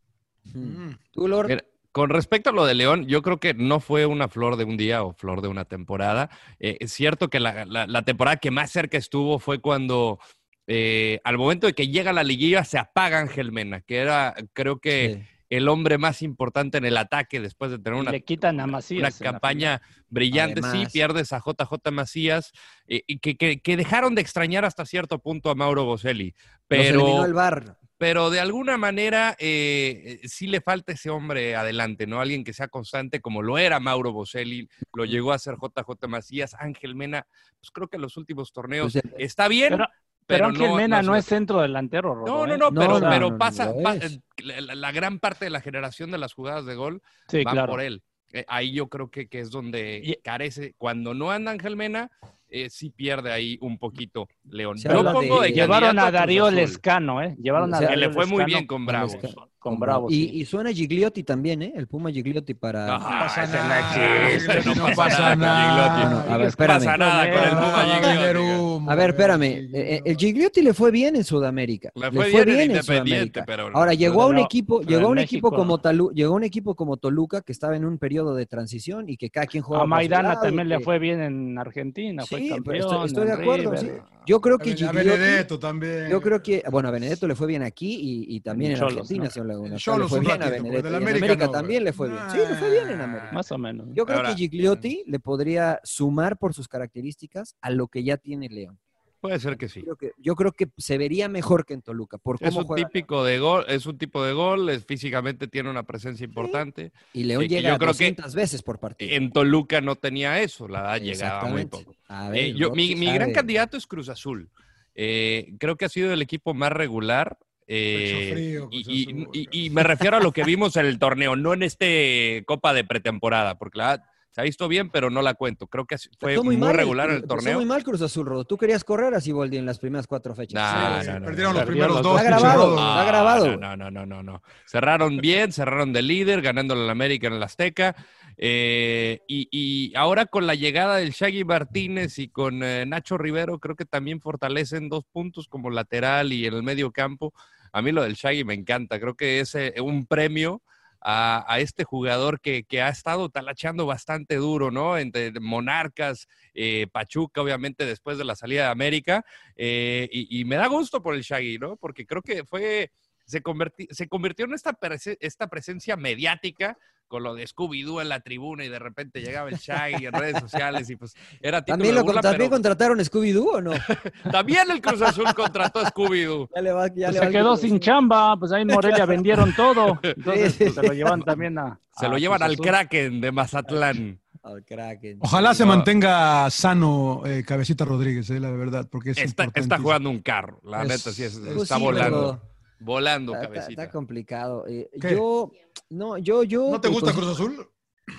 Mm. Tú, Lord, Mira, con respecto a lo de León, yo creo que no fue una flor de un día o flor de una temporada. Eh, es cierto que la, la- la temporada que más cerca estuvo fue cuando eh, al momento de que llega la liguilla se apaga Ángel Mena, que era creo que sí. el hombre más importante en el ataque después de tener una, le quitan a una Macías. en la campaña brillante. Sí, pierdes a JJ Macías eh, y que, que- que dejaron de extrañar hasta cierto punto a Mauro Boselli. Eliminó Pero el bar. Pero de alguna manera eh, eh, sí le falta ese hombre adelante, ¿no? Alguien que sea constante como lo era Mauro Boselli, lo llegó a ser JJ Macías, Ángel Mena, pues creo que en los últimos torneos Pues, eh, está bien, Pero, pero, pero Ángel no, Mena no es centro delantero, Rodo, No, no, no, No, pero, no, pero no, no pasa, pa- la, la gran parte de la generación de las jugadas de gol Sí, claro. por él. Eh, ahí yo creo que, que es donde Y- carece. Cuando no anda Ángel Mena, eh, sí pierde ahí un poquito León. Yo pongo de- de Llevaron a Darío Lescano, ¿eh? Llevaron O a sea, que Darío le fue muy bien con Bravos. Con Bravos. Y, sí. y suena Gigliotti también, ¿eh? El Puma Gigliotti para. Pasa no nada, existe, no, no pasa, nada con Gigliotti. No, no, a ver, No espérame. pasa nada con el Puma Ah, Gigliotti. A ver, espérame. Gigliotti. eh, eh, El Gigliotti le fue bien en Sudamérica. Le fue bien en Independiente, Sudamérica. pero- Ahora llegó a un equipo, llegó un México equipo como. Talu- llegó a un equipo como Toluca que estaba en un periodo de transición y que cada quien jugaba A Maidana también le fue bien en Argentina, Sí, campeón. estoy, estoy de acuerdo. Sí. Yo creo que A Gigliotti, Benedetto también. yo creo que, bueno, a Benedetto le fue bien aquí y, y también En Argentina, Laguna. Le Cholos fue un bien a ratito, y en América América no, también le fue bien. Sí, le fue bien en América. Más o menos. Yo creo Ahora- que Gigliotti le podría sumar por sus características a lo que ya tiene León. Puede ser que sí. Creo que, yo creo que se vería mejor que en Toluca. Por Es un juega típico de gol, es un tipo de gol, es- físicamente tiene una presencia importante. Y León que- que llega yo creo que 200 veces por partido. En Toluca no tenía eso, la verdad llegaba muy poco. A ver, Eh, yo, mi, gran candidato es Cruz Azul. Eh, creo que ha sido el equipo más regular. Eh, frío, y, Cruz y- Azul, y- y me refiero a lo que vimos en el torneo, no en este Copa de pretemporada, porque la se ha visto bien, pero no la cuento. Creo que fue Empezó muy, mal, regular en el empezó torneo. muy mal Cruz Azul, Rodo. Tú querías correr así, Boldi, en las primeras cuatro fechas. Nah, Sí, no, no, perdieron no. los primeros los dos. Está grabado. Rodo. Está grabado. No, no, no, no, no. Cerraron bien, cerraron de líder, ganándole al América en el Azteca. Eh, y, y ahora con la llegada del Shaggy Martínez y con eh, Nacho Rivero, creo que también fortalecen dos puntos como lateral y en el medio campo. A mí lo del Shaggy me encanta. Creo que es un premio a, este jugador que, ha estado talacheando bastante duro, ¿no? Entre Monarcas, eh, Pachuca, obviamente, después de la salida de América. Eh, y, me da gusto por el Shaggy, ¿no? Porque creo que fue, se, se convirtió en esta, esta presencia mediática con lo de Scooby-Doo en la tribuna y de repente llegaba el Shaggy en redes sociales y pues era título ¿También, de lo, burla, ¿también pero contrataron Scooby-Doo o no? también el Cruz Azul contrató a Scooby-Doo. Ya le va, ya Pues se quedó sin chamba, pues ahí en Morelia vendieron todo. Entonces pues, se lo llevan también a. Se lo llevan Cruz al Azul. Kraken de Mazatlán. Al Kraken. Ojalá se No. mantenga sano eh, Cabecita Rodríguez, eh, la verdad, porque es Está, jugando un carro, la Es- neta, sí, es- Pues está sí, volando. pero- Volando, Está, está- cabecita. está complicado. Eh, ¿Qué? yo, no, yo, yo. ¿No te pues, gusta pues, Cruz Azul?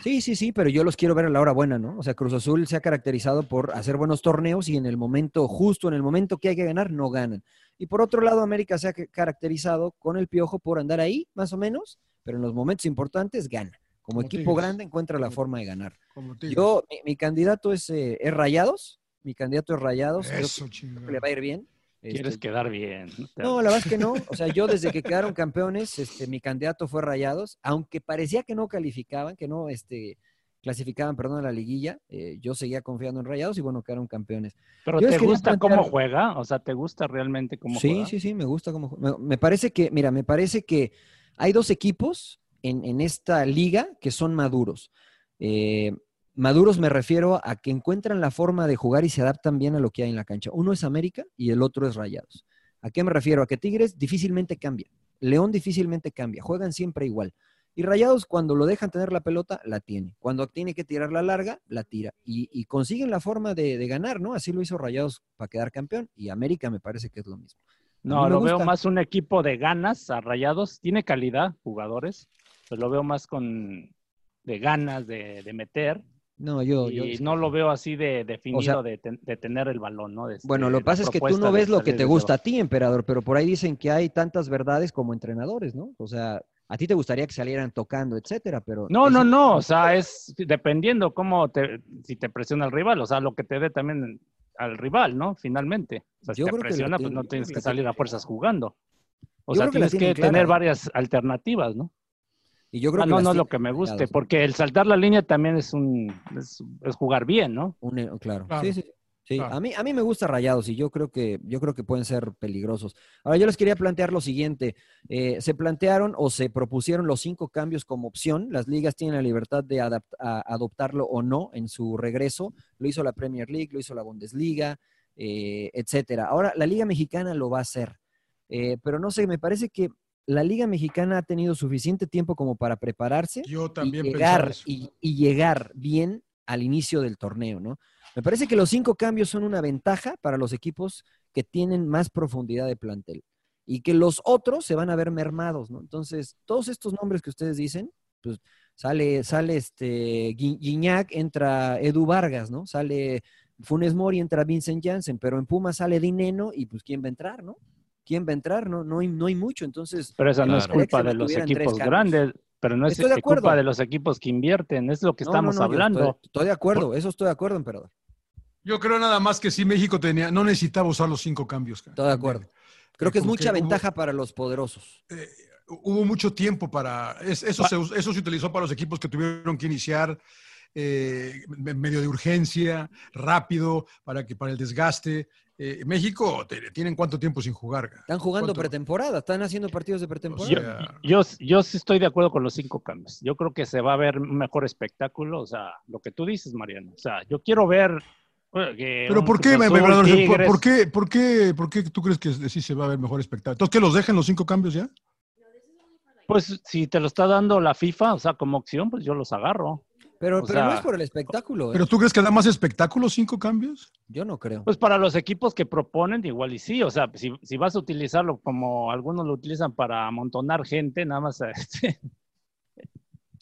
Sí, sí, sí, pero yo los quiero ver a la hora buena, ¿no? O sea, Cruz Azul se ha caracterizado por hacer buenos torneos y en el momento justo, en el momento que hay que ganar, no ganan. Y por otro lado, América se ha ca- caracterizado con el piojo por andar ahí, más o menos, pero en los momentos importantes gana. Como, Como equipo Tigres. grande encuentra la forma de ganar. Yo, mi, mi candidato es, eh, es Rayados. Mi candidato es Rayados. Creo Eso, que chingada. le va a ir bien. Quieres Este, quedar bien. no, la verdad es que no. O sea, yo desde que quedaron campeones, este, mi candidato fue Rayados, aunque parecía que no calificaban, que no este, clasificaban, perdón, a la liguilla, eh, yo seguía confiando en Rayados y bueno, quedaron campeones. Pero Yo ¿te gusta cómo juega? O sea, ¿te gusta realmente cómo Sí, juega? sí, sí, me gusta cómo juega. Me, me parece que, mira, me parece que hay dos equipos en, en esta liga que son maduros. Eh, maduros me refiero a que encuentran la forma de jugar y se adaptan bien a lo que hay en la cancha. Uno es América y el otro es Rayados. ¿A qué me refiero? A que Tigres difícilmente cambia. León difícilmente cambia. Juegan siempre igual. Y Rayados, cuando lo dejan tener la pelota, la tiene. Cuando tiene que tirar la larga, la tira. Y, y consiguen la forma de, de ganar, ¿no? Así lo hizo Rayados para quedar campeón. Y América me parece que es lo mismo. No, lo veo más un equipo de ganas a Rayados. Tiene calidad, jugadores, pero lo veo más con de ganas de, de meter. No, yo, y yo- no lo veo así de definido O sea- de, ten- de tener el balón, ¿no? De- Bueno, lo que pasa es que tú no ves lo que te gusta a ti, emperador, pero por ahí dicen que hay tantas verdades como entrenadores, ¿no? O sea, a ti te gustaría que salieran tocando, etcétera, pero No, no, no, o sea, es dependiendo cómo te, si te presiona el rival, o sea, lo que te dé también al rival, ¿no? Finalmente. O sea, si Yo te presiona, pues tiene- no tienes que salir a fuerzas jugando. O sea, que tienes que tener varias alternativas, ¿no? Y yo creo Ah, que no, no es lo que me guste, porque el saltar la línea también es un es, es jugar bien, ¿no? Un- eh, claro. Claro. Sí, sí, sí. Claro. A mí, a mí me gusta Rayados y yo creo que yo creo que pueden ser peligrosos. Ahora yo les quería plantear lo siguiente: Eh, se plantearon o se propusieron los cinco cambios como opción. Las ligas tienen la libertad de adapt- a- adoptarlo o no en su regreso. Lo hizo la Premier League, lo hizo la Bundesliga, eh, etcétera. Ahora la Liga Mexicana lo va a hacer, Eh, pero no sé, me parece que la Liga Mexicana ha tenido suficiente tiempo como para prepararse Yo y también llegar, y, y llegar bien al inicio del torneo, ¿no? Me parece que los cinco cambios son una ventaja para los equipos que tienen más profundidad de plantel y que los otros se van a ver mermados, ¿no? Entonces, todos estos nombres que ustedes dicen, pues sale, sale este Gui- Guiñac, entra Edu Vargas, ¿no? Sale Funes Mori, entra Vincent Janssen, pero en Puma sale Dineno y pues ¿quién va a entrar, no? ¿Quién va a entrar? No, no, hay, no hay mucho, entonces... Pero esa no es culpa de se los equipos grandes, pero no es Estoy de culpa de los equipos que invierten, es lo que No, estamos no, hablando. Estoy, estoy de acuerdo, eso estoy de acuerdo, emperador. Yo creo nada más que sí México tenía, no necesitaba usar los cinco cambios. Estoy de acuerdo. Creo que es mucha ventaja para los poderosos. eh, hubo mucho tiempo para. es- eso, se, us- eso se utilizó para los equipos que tuvieron que iniciar eh, en medio de urgencia, rápido, para, que, para el desgaste. Eh, México, ¿tienen cuánto tiempo sin jugar? Están jugando ¿Cuánto? pretemporada, están haciendo partidos de pretemporada. Yo, yo, yo sí estoy de acuerdo con los cinco cambios. Yo creo que se va a ver un mejor espectáculo, o sea, lo que tú dices, Mariano. O sea, yo quiero ver. eh, que Pero ¿por qué, por qué, por, qué, ¿Por qué tú crees que sí se va a ver mejor espectáculo? Entonces, ¿que los dejen los cinco cambios ya? Pues si te lo está dando la FIFA, o sea, como opción, pues yo los agarro. Pero, o pero no sea, es por el espectáculo. ¿eh? ¿Pero tú crees que da más espectáculo cinco cambios? Yo no creo. Pues para los equipos que proponen, igual y sí. O sea, si, si vas a utilizarlo como algunos lo utilizan para amontonar gente, nada más este,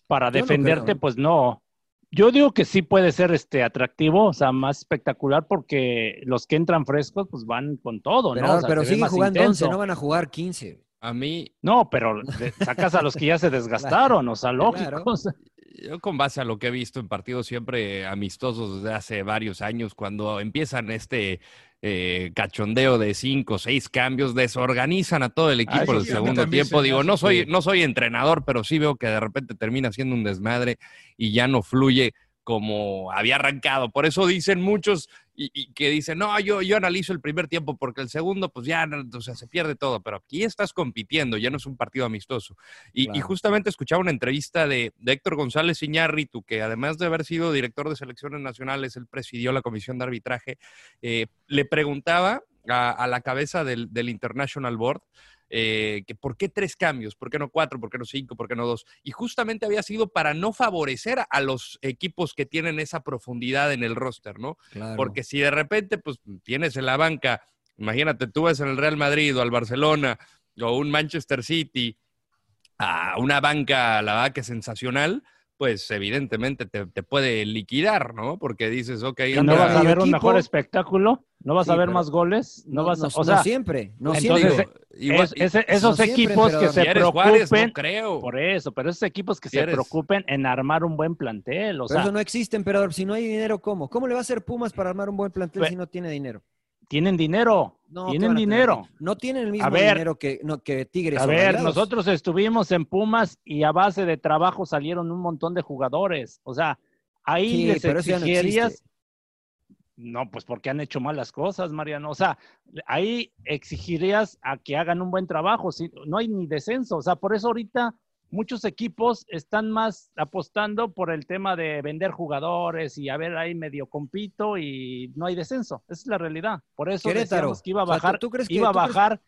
para Yo no defenderte, creo, ¿eh? pues no. Yo digo que sí puede ser este atractivo, o sea, más espectacular, porque los que entran frescos, pues van con todo, ¿no? Emperador, O sea, pero siguen jugando intenso. 11, no van a jugar 15. A mí, No, pero sacas a los que ya se desgastaron, o sea, lógico. Claro. Yo con base a lo que he visto en partidos siempre amistosos desde hace varios años, cuando empiezan este eh, cachondeo de cinco o seis cambios, desorganizan a todo el equipo eso en el sí, segundo tiempo. se Digo, no soy, no soy entrenador, pero sí veo que de repente termina siendo un desmadre y ya no fluye como había arrancado. Por eso dicen muchos y, y que dicen, no, yo, yo analizo el primer tiempo porque el segundo, pues ya, o sea, se pierde todo. Pero aquí estás compitiendo, ya no es un partido amistoso. Y, justamente escuchaba una entrevista de, de Héctor González Iñárritu, que además de haber sido director de selecciones nacionales, él presidió la comisión de arbitraje, eh, le preguntaba a, a la cabeza del, del International Board eh, que por qué tres cambios, por qué no cuatro, por qué no cinco, por qué no dos. Y justamente había sido para no favorecer a los equipos que tienen esa profundidad en el roster, ¿no? Claro. Porque si de repente, pues tienes en la banca, imagínate, tú ves en el Real Madrid o al Barcelona o un Manchester City, a una banca, la verdad que sensacional, pues evidentemente te, te puede liquidar, ¿no? Porque dices, ok, ¿Y no vas a ver un equipo- mejor espectáculo? ¿No vas Sí, a ver más goles? No, No, vas a, no- o no sea, siempre, no entonces, siempre. igual- es- esos no equipos que si se preocupen, Juárez, no creo. por eso, pero esos equipos que Si se eres- preocupen en armar un buen plantel, o Pero sea, eso no existe, emperador. Si no hay dinero, ¿cómo? ¿Cómo le va a hacer Pumas para armar un buen plantel si no tiene dinero? tienen dinero, No, ¿qué tienen dinero. No tienen el mismo ver. dinero que, no, que Tigres. A ver, Rayados. nosotros estuvimos en Pumas y a base de trabajo salieron un montón de jugadores. O sea, ahí Sí, les no exigirías. No, pues porque han hecho malas cosas, Mariano. O sea, ahí exigirías a que hagan un buen trabajo. Si, no hay ni descenso. O sea, por eso ahorita muchos equipos están más apostando por el tema de vender jugadores y a ver ahí medio compito y no hay descenso. Esa es la realidad. Por eso Querétaro. decíamos que iba a O sea, ¿tú- bajar, tú crees que- iba a crees- bajar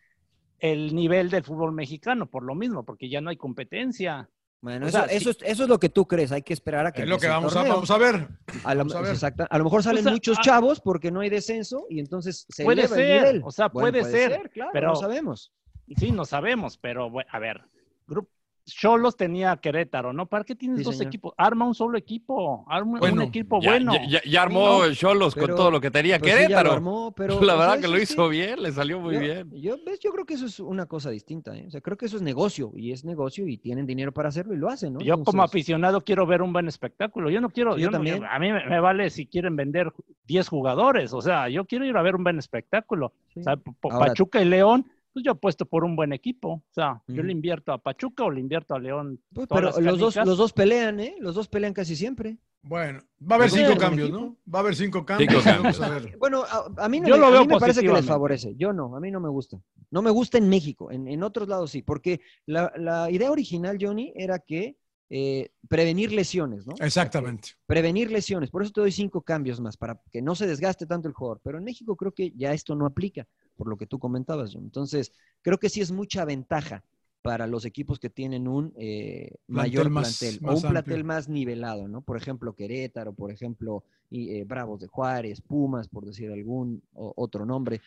el nivel del fútbol mexicano por lo mismo, porque ya no hay competencia. Bueno, o eso, sea, eso, sí. es, eso es lo que tú crees. Hay que esperar a que Es lo que vamos a, vamos a ver. A lo, Vamos a ver. exacta- a lo mejor salen O sea, muchos ah- chavos porque no hay descenso y entonces se Puede eleva el ser, nivel. o sea, Bueno, puede ser, claro, pero- no sabemos. Sí, no sabemos, pero bueno, a ver, Grup- Cholos tenía Querétaro, ¿no? ¿Para qué tienes Sí, dos señor. equipos? Arma un solo equipo, arma Bueno, un equipo ya, bueno. ya- ya- ya armó Sí, Cholos con todo lo que tenía pues sí, ya lo Querétaro. armó, pero, La verdad que lo hizo bien, le salió muy yo, bien. Yo, ¿ves? yo creo que eso es una cosa distinta. ¿eh? O sea, creo que eso es negocio y es negocio y tienen dinero para hacerlo y lo hacen, ¿no? Yo como aficionado quiero ver un buen espectáculo. Yo no quiero, Yo yo no- también. yo- a mí me, me vale si quieren vender 10 jugadores, o sea, yo quiero ir a ver un buen espectáculo. sí. O sea, P- P- Ahora- Pachuca y León, pues yo apuesto por un buen equipo. O sea, yo le invierto a Pachuca o le invierto a León. Pues, pero los dos, los dos pelean, ¿eh? Los dos pelean casi siempre. Bueno, va a haber cinco cambios. ¿no? Va a haber cinco cambios. Cinco Vamos cambios. a ver. Bueno, a, a mí, no Yo me, lo a mí me parece que les favorece. Yo no, a mí no me gusta. No me gusta en México, en, en otros lados sí, porque la, la idea original, Johnny, era que eh, prevenir lesiones, ¿no? Exactamente. Prevenir lesiones. Por eso te doy cinco cambios más, para que no se desgaste tanto el jugador. Pero en México creo que ya esto no aplica, por lo que tú comentabas, John. Entonces, creo que sí es mucha ventaja para los equipos que tienen un eh, mayor más- plantel o un plantel más nivelado, ¿no? Por ejemplo, Querétaro, por ejemplo, y, eh, Bravos de Juárez, Pumas, por decir algún o- otro nombre.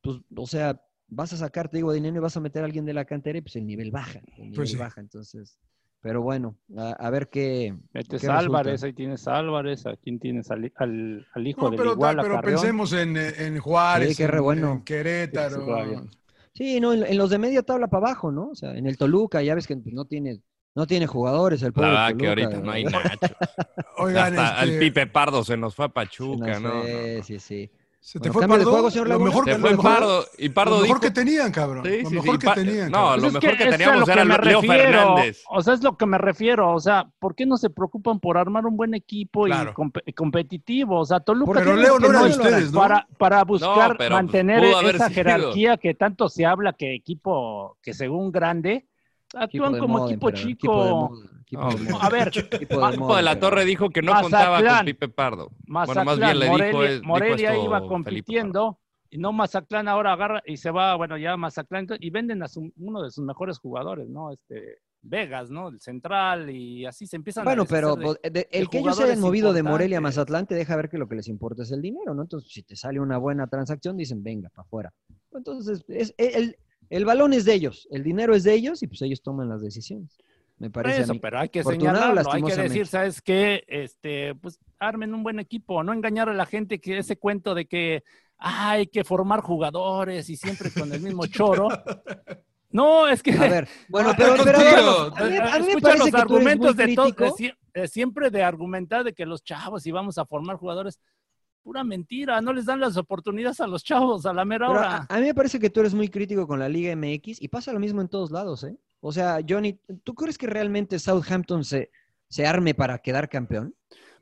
Pues, o sea, vas a sacar, te digo, dinero y vas a meter a alguien de la cantera y pues el nivel baja, el nivel Pues sí. baja. Entonces, pero bueno, a, a ver qué. Resulta. Álvarez, ahí tienes a Álvarez, a quién tienes al, al- al hijo No, del pero, igual, a pero Carrión. pensemos en, en Juárez, Sí, qué en, re bueno. en Querétaro. Sí, no, en, en los de media tabla para abajo, ¿no? O sea, en el Toluca, ya ves que pues, no tiene, no tiene jugadores el La pobre verdad que ahorita no hay Nacho. Oigan, Hasta este, el Pipe Pardo se nos fue a Pachuca, no ¿no? sé, no. sí, sí. ¿Se te Bueno, fue cambio de Pardo? juego, señor Lo mejor que, fue lo mejor- Pardo y Pardo lo mejor dijo... que tenían, cabrón. Sí, lo sí, mejor sí, que tenían. No, cabrón. lo Pues es mejor que a teníamos lo era me Leo refiero. Fernández. O sea, es lo que me refiero. O sea, ¿por qué no se preocupan por armar un buen equipo Claro. y comp- y competitivo? O sea, Toluca Pero tiene Leo que no era de no- ustedes, ¿no? para, para buscar pues, mantener esa sido. jerarquía que tanto se habla que equipo que según grande actúan como equipo chico. Equipo de moda, equipo No, de moda. A ver, Equipo de Paco de moda, la. Torre dijo que no contaba con. Pipe Pardo. Mazatlán, bueno, más bien le dijo, Morelia, es- dijo Morelia esto iba compitiendo y no Mazatlán ahora agarra y se va, bueno, ya Mazatlán y venden a su- uno de sus mejores jugadores, ¿no? Este Vegas, ¿no? El central y así se empiezan a Bueno, pero de- pues, de- el de que ellos se hayan movido de Morelia a. Mazatlán te deja ver que lo que les importa es el dinero, ¿no? Entonces, si te sale una buena transacción, dicen, venga, para afuera. Entonces, es, el, el balón es de ellos, el dinero es de ellos y pues ellos toman las decisiones. Me parece a eso, mí. pero hay que señalarlo, hay que decir, ¿sabes qué? Este, pues armen un buen equipo, no engañar a la gente que ese cuento de que "Ah, hay que formar jugadores y siempre con el mismo choro. No, es que A ver, bueno, pero, pero contigo. a mí, a mí me Escucha los que argumentos de todo, de sie- eh, siempre de argumentar de que los chavos íbamos a formar jugadores. Pura mentira, no les dan las oportunidades a los chavos a la mera Pero hora. a, a mí me parece que tú eres muy crítico con la Liga MX y pasa lo mismo en todos lados, ¿eh? O sea, Johnny, ¿tú crees que realmente Southampton se, se arme para quedar campeón?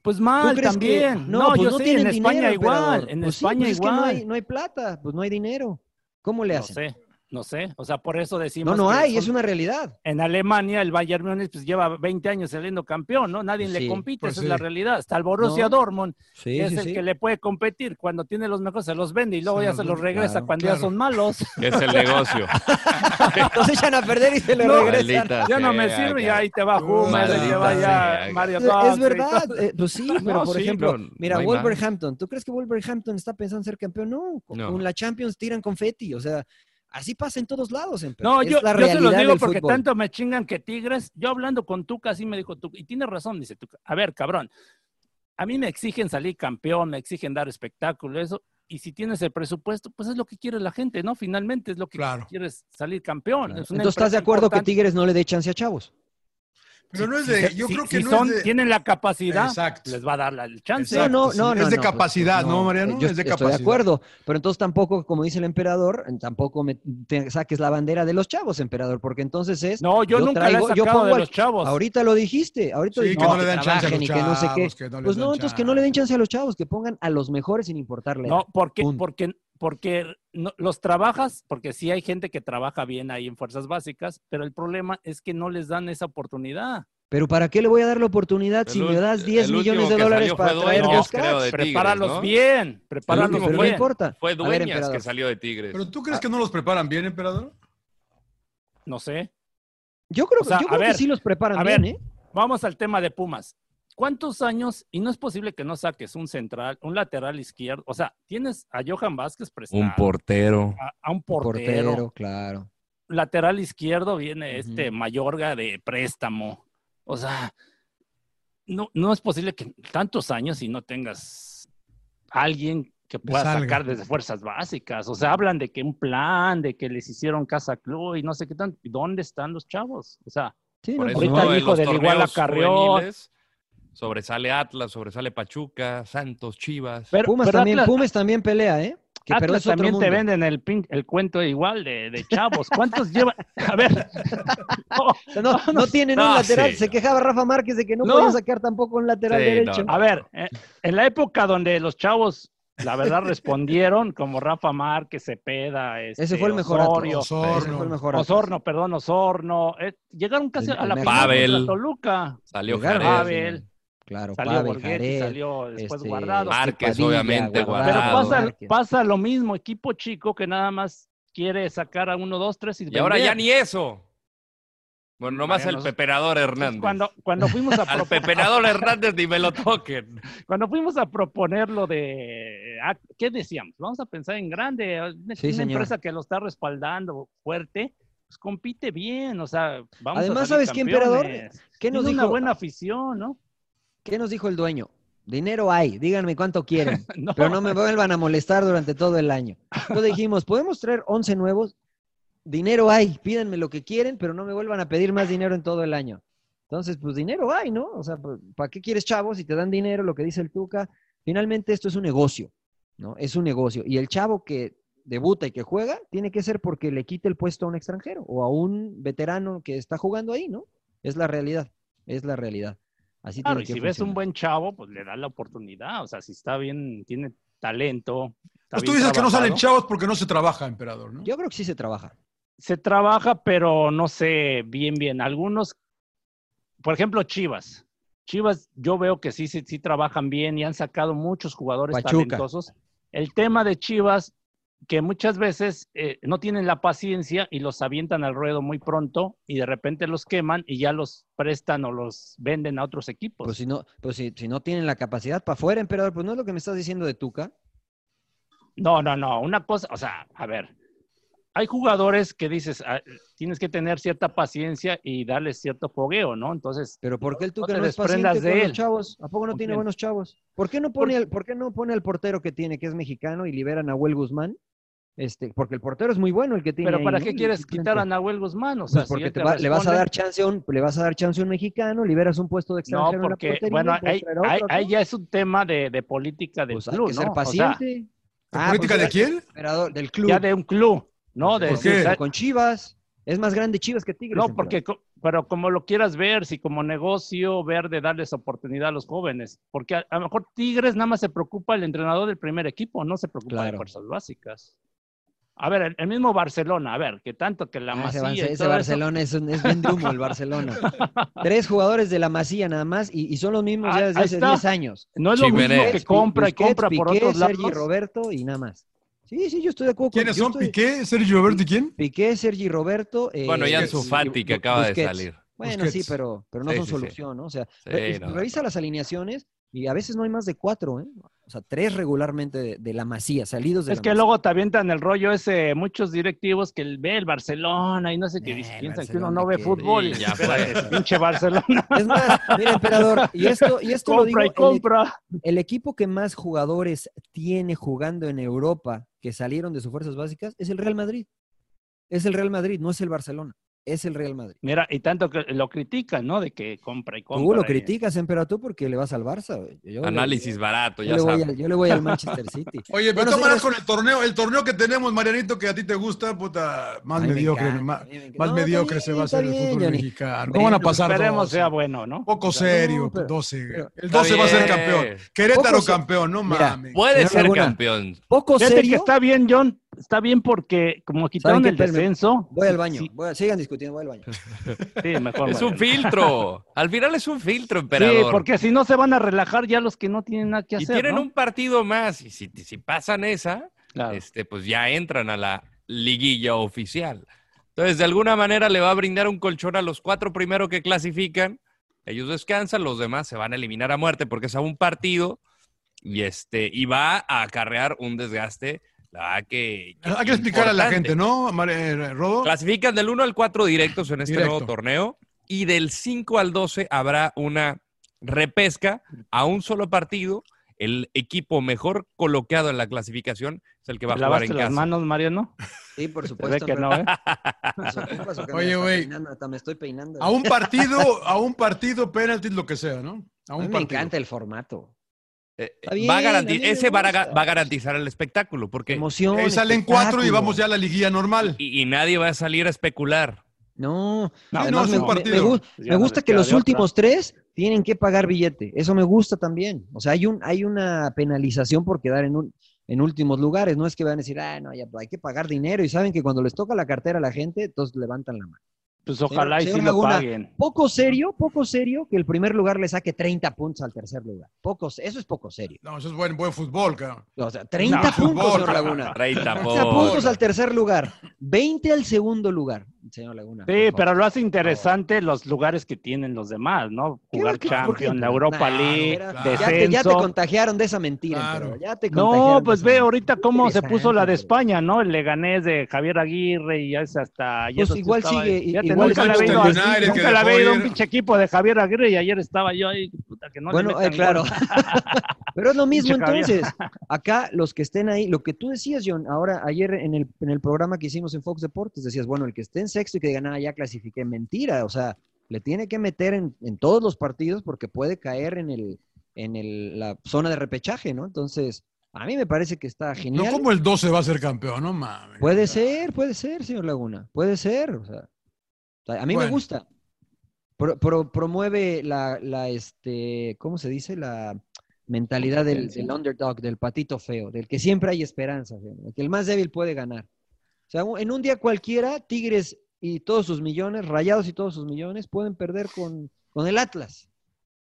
Pues ¿Tú mal crees que- también. No, No, pues yo no sé, tienen en España dinero, igual, en Pues sí, España pues es que igual. no hay, no hay plata, pues no hay dinero. ¿Cómo le No hacen? sé, no sé. O sea, por eso decimos No, no que hay, son- es una realidad. En Alemania el Bayern Múnich pues, lleva 20 años saliendo campeón, ¿no? Nadie le compite, pues esa sí. es la realidad. Hasta el Borussia No. Dortmund, Sí, que es sí, el que le puede competir. Cuando tiene los mejores se los vende y luego Se ya los se los regresa claro, cuando claro. ya son malos. Es el negocio. Entonces echan a perder y se le No, regresan. Maldita ya no me sirve y ahí te va Hummel, y te va ya Mario Es- Götze Es verdad, eh, pues sí, pero No, por sí, ejemplo, mira. Wolverhampton, ¿tú crees que Wolverhampton está pensando en ser campeón? No, con, No. con la Champions tiran confeti, o sea, Así pasa en todos lados, emperador. No, Es yo, la yo se los digo porque fútbol. tanto me chingan que Tigres. Yo hablando con Tuca, así me dijo Tuca. Y tiene razón, dice Tuca. A ver, cabrón. A mí me exigen salir campeón, me exigen dar espectáculo, eso. Y si tienes el presupuesto, pues es lo que quiere la gente, ¿no? Finalmente es lo que quieres salir campeón. Es Entonces, ¿estás de acuerdo que. Tigres no le dé chance a Chavos? Pero no es Si de. se- Yo si- creo que si no son- es de. tienen la capacidad, Exacto. les va a dar la- el chance. Exacto, no, no, no. Es de no, capacidad, pues, ¿no, Mariano? Yo Es de estoy capacidad. de acuerdo, pero entonces tampoco, como dice el emperador, tampoco me te saques la bandera de los chavos, emperador, porque entonces es. No, yo nunca la he yo sacado pongo de al- los chavos. Ahorita lo dijiste, ahorita Sí, dijiste que no le dan chance a los y que no sé qué. chavos, que no les pues no, entonces que no le den chance a los chavos, que pongan a los mejores sin importarle. No, porque, porque, porque no- los trabajas, porque sí hay gente que trabaja bien ahí en fuerzas básicas, pero el problema es que no les dan esa oportunidad. Pero ¿para qué le voy a dar la oportunidad si me das 10 el millones de dólares para traer dos cracks? Tigres, Prepáralos ¿no? bien, prepáralos Pero no bien. importa. Fue ver, Dueñas que salió de Tigres. ¿Pero tú crees que no los preparan bien, emperador? No sé. Yo creo, O sea, yo a creo ver, que sí los preparan a bien, ver, ¿eh? Vamos al tema de Pumas. ¿Cuántos años? Y no es posible que no saques un central, un lateral izquierdo. O sea, tienes a Johan Vázquez prestado. Un portero. A, a un portero. Portero, claro. Lateral izquierdo viene este Mayorga de préstamo. O sea, no, no es posible que tantos años y no tengas alguien que pueda salga. sacar desde fuerzas básicas. O sea, hablan de que un plan, de que les hicieron casa club y no sé qué tanto. ¿Y ¿Dónde están los chavos? O sea, Por eso ahorita el hijo del Iguala torneos Carrión. Sobresale Atlas, sobresale Pachuca, Santos, Chivas. Pumas, pero también, Atlas- Pumas también pelea, ¿eh? Que, pero Atlas es otro también te venden el, pin- el cuento igual de, de chavos. ¿Cuántos llevan? A ver. No, no, tienen un lateral. sí, Se quejaba Rafa Márquez de que no, No. podía sacar tampoco un lateral derecho. A ver, eh, en la época donde los chavos, la verdad, respondieron, como Rafa Márquez, Cepeda, este, Ese fue el mejor Osorio, Atlas. Ese fue el mejor Atlas. Osorno, perdón, Osorno. eh, llegaron casi El- a la Pavel. Toluca. Salió Jared. Pavel. Claro, Salió Pavel, Borghetti, Jared, salió después este, Guardado. Márquez, Padilla, obviamente, Guardado. Pero pasa, pasa lo mismo, equipo chico que nada más quiere sacar a uno, dos, tres y, Y ahora ya ni eso. Bueno, nomás Mariano, el peperador Hernández. Cuando, cuando fuimos a Al peperador Hernández ni me lo toquen. cuando fuimos a proponer lo de, ah, ¿qué decíamos? Vamos a pensar en grande, una, Sí, una señor. empresa que lo está respaldando fuerte, pues compite bien, o sea, vamos Además, a ¿sabes qué, emperador? ¿Qué nos Tiene dijo? una buena afición, ¿no? ¿Qué nos dijo el dueño? Dinero hay, díganme cuánto quieren, No. pero no me vuelvan a molestar durante todo el año. Entonces dijimos, ¿podemos traer 11 nuevos? Dinero hay, pídanme lo que quieren, pero no me vuelvan a pedir más dinero en todo el año. Entonces, pues dinero hay, ¿no? O sea, pues, ¿para qué quieres chavos si te dan dinero, lo que dice el Tuca? Finalmente esto es un negocio, ¿no? Es un negocio. Y el chavo que debuta y que juega, tiene que ser porque le quite el puesto a un extranjero o a un veterano que está jugando ahí, ¿no? Es la realidad, es la realidad. Así Claro, tiene y si ves un buen chavo, pues le das la oportunidad, o sea, si está bien, tiene talento. está Pues tú dices que no salen chavos porque no se trabaja, emperador, ¿no? Yo creo que sí se trabaja. se trabaja, pero no sé bien, bien. Algunos, por ejemplo, Chivas. Chivas, yo veo que sí, sí, sí trabajan bien y han sacado muchos jugadores Pachuca. talentosos. El tema de Chivas, que muchas veces eh, no tienen la paciencia y los avientan al ruedo muy pronto y de repente los queman y ya los prestan o los venden a otros equipos. Pues si no, pues si, si no tienen la capacidad para afuera, emperador, pues no es lo que me estás diciendo de Tuca. No, no, no. Una cosa, o sea, a ver, hay jugadores que dices, ah, tienes que tener cierta paciencia y darles cierto fogueo, ¿no? Entonces, Pero ¿por qué el Tuca no, es paciente desprendas con de los él. chavos? ¿A poco no ¿Con tiene buenos chavos? ¿Por qué no pone al, por qué no pone al portero que tiene, que es mexicano, y liberan a Huel Guzmán? Este, porque el portero es muy bueno el que tiene. pero ¿para ¿no? qué quieres quitar a Nahuel Guzmán? O sea, Pues si porque te te va- le vas a dar chance a un, le vas a dar chance a un mexicano, liberas un puesto de No, extranjero en la porque, portería, bueno, ahí, ¿no? ya es un tema de, de política del Pues hay club, que ¿no? ser O sea, paciente. Ah, política pues de quién? del club. ya de un club, ¿no? De, ¿Por decir, qué? ¿sabes? Con Chivas. Es más grande Chivas que Tigres. No, porque, pero como lo quieras ver, si como negocio, ver de darles oportunidad a los jóvenes, porque a, a lo mejor Tigres nada más se preocupa el entrenador del primer equipo, no se preocupa de Claro. fuerzas básicas. A ver, el, el mismo Barcelona, a ver, que tanto que la Ah, ese, Masía ese todo eso- Barcelona es, un- es bien de humo el Barcelona. Tres jugadores de la Masía nada más y, y son los mismos Ah, ya desde ahí hace está. 10 años. No es lo mismo que compra y compra por otros lados. Sergi Roberto y nada más. Sí, sí, yo estoy de acuerdo. con- ¿Quiénes son? estoy- ¿Piqué? ¿Sergio Roberto y quién? Piqué, Sergi Roberto. eh, Bueno, y Busquets. Ansu Fati, que acaba de salir. Bueno, Busquets. sí, pero, pero no Sí, son sí, sí. solución, ¿no? O sea, Sí, re- no, revisa las alineaciones y a veces no hay más de cuatro, ¿eh? O sea, tres regularmente de, de la masía, salidos de Es la que Masía. luego te avientan el rollo ese, muchos directivos que el- ve el Barcelona y no sé qué, Eh, piensan que uno no ve que- fútbol. Sí, ya Espérate, pinche Barcelona. Es más, mira, emperador, y esto, y esto lo digo, compra y el- compra. El equipo que más jugadores tiene jugando en Europa que salieron de sus fuerzas básicas es el Real Madrid. Es el Real Madrid, no es el Barcelona. Es el Real Madrid. Mira, y tanto que lo critican, ¿no? De que compra y compra. Tú lo criticas, emperador, tú porque le vas al Barça. Yo le- Análisis barato, yo ya le, voy sabes. al, yo le voy al Manchester City. Oye, pero Bueno, señores, con el torneo, el torneo que tenemos, Marianito, que a ti te gusta, puta, más a mí me mediocre, encanta, más, me No, mediocre bien, se va a hacer el fútbol Johnny. mexicano. ¿Cómo van a pasar Esperemos 12? sea bueno, ¿no? Poco serio, no, pero- 12. pero- el 12 va a ser campeón. Querétaro Poco campeón, no mames. Puede ser campeón. Poco serio. que está bien, John. Está bien porque como quitaron el descenso. Voy al sí, baño. Sí, Voy a- sigan discutiendo, voy al baño. sí, mejor. Es un filtro. Al final es un filtro, Sí, emperador. porque si no se van a relajar ya los que no tienen nada que y hacer. tienen ¿no? un partido más. Y si, si pasan esa, Claro. este, pues ya entran a la liguilla oficial. Entonces, de alguna manera le va a brindar un colchón a los cuatro primeros que clasifican. Ellos descansan, los demás se van a eliminar a muerte porque es a un partido y este y va a acarrear un desgaste. La verdad que, Hay que explicar a la gente, ¿no, eh, Rodo? Clasifican del 1 al 4 directos en este Directo. nuevo torneo y del 5 al 12 habrá una repesca a un solo partido. El equipo mejor colocado en la clasificación es el que va a ¿Te jugar en las casa. manos, Mariano? Sí, por Se ve supuesto. que no, ¿eh? Oye, güey. Hasta me estoy peinando. A un partido, a un partido, penalti, lo que sea, ¿no? A A un mí me partido. encanta el formato. Eh, bien, va a ese va a, va a garantizar el espectáculo porque Emoción. Salen cuatro y vamos ya a la liguilla normal. y, y nadie va a salir a especular. No, No, además no, es me, un me- gusta que los últimos tres tienen que pagar billete. Eso me gusta también. O sea, hay un hay una penalización por quedar en un en últimos lugares. No es que van a decir, ah, no, ya hay que pagar dinero y saben que cuando les toca la cartera a la gente, entonces levantan la mano. Pues ojalá y señor sí lo Laguna, paguen. Poco serio, poco serio que el primer lugar le saque 30 puntos al tercer lugar. Poco, eso es poco serio. No, eso es buen, buen fútbol, cabrón. O sea, 30 No, puntos, fútbol, señor. Laguna. 30 30 puntos. puntos al tercer lugar, 20 al segundo lugar, señor Laguna. por Sí, pero lo hace interesante los lugares que tienen los demás, ¿no? ¿Qué Jugar Champions, la Europa League, claro. Ya te, descenso. ya te contagiaron de esa mentira. Claro. emperador, Ya te No, pues ve ahorita cómo se puso la de España, ¿no? El Leganés de Javier Aguirre y ya es hasta... ayer Pues igual sigue- fíjate, igual nunca le había ido ido un pinche equipo de Javier Aguirre y ayer estaba yo ahí, puta, que no le Bueno, eh, claro. Pero es lo mismo entonces. Acá los que estén ahí, lo que tú decías, John, ahora ayer en el, en el programa que hicimos en Fox Deportes, decías, bueno, el que esté en sexto y que diga, nada, ya clasifiqué, mentira. O sea, le tiene que meter en, en todos los partidos porque puede caer en el, en el, la zona de repechaje, ¿no? Entonces, a mí me parece que está genial. No como el 12 va a ser campeón, no mames. Puede ser, puede ser, señor Laguna, puede ser. O sea, a mí me gusta. Pro- pro- promueve la, la, este, ¿cómo se dice? La mentalidad del, del underdog, del patito feo, del que siempre hay esperanza, el que el más débil puede ganar. O sea, en un día cualquiera, Tigres y todos sus millones, Rayados y todos sus millones, pueden perder con, con el Atlas.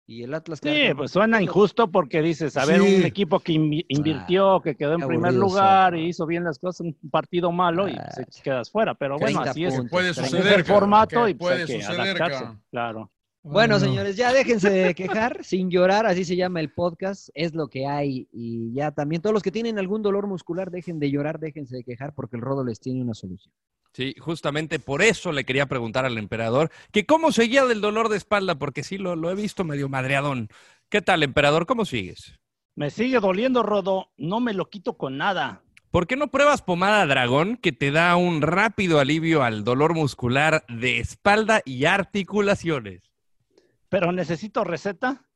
Y el Atlas... Sí, campeón. pues suena injusto porque dices, a ver, Sí. un equipo que invi- invirtió, que quedó en Qué primer lugar y hizo bien las cosas, un partido malo y pues, Ah, quedas fuera. Pero bueno, 30 así es. Puede suceder. es el formato y pues puede hay que suceder, adaptarse. Claro. Bueno, No. señores, ya déjense de quejar, sin llorar, así se llama el podcast, es lo que hay. Y ya también todos los que tienen algún dolor muscular, dejen de llorar, déjense de quejar, porque el rodo les tiene una solución. Sí, justamente por eso le quería preguntar al emperador que cómo seguía del dolor de espalda, porque sí lo, lo he visto medio madreadón. ¿Qué tal, emperador? ¿Cómo sigues? Me sigue doliendo, Rodo. No me lo quito con nada. ¿Por qué no pruebas pomada dragón que te da un rápido alivio al dolor muscular de espalda y articulaciones? Pero necesito receta.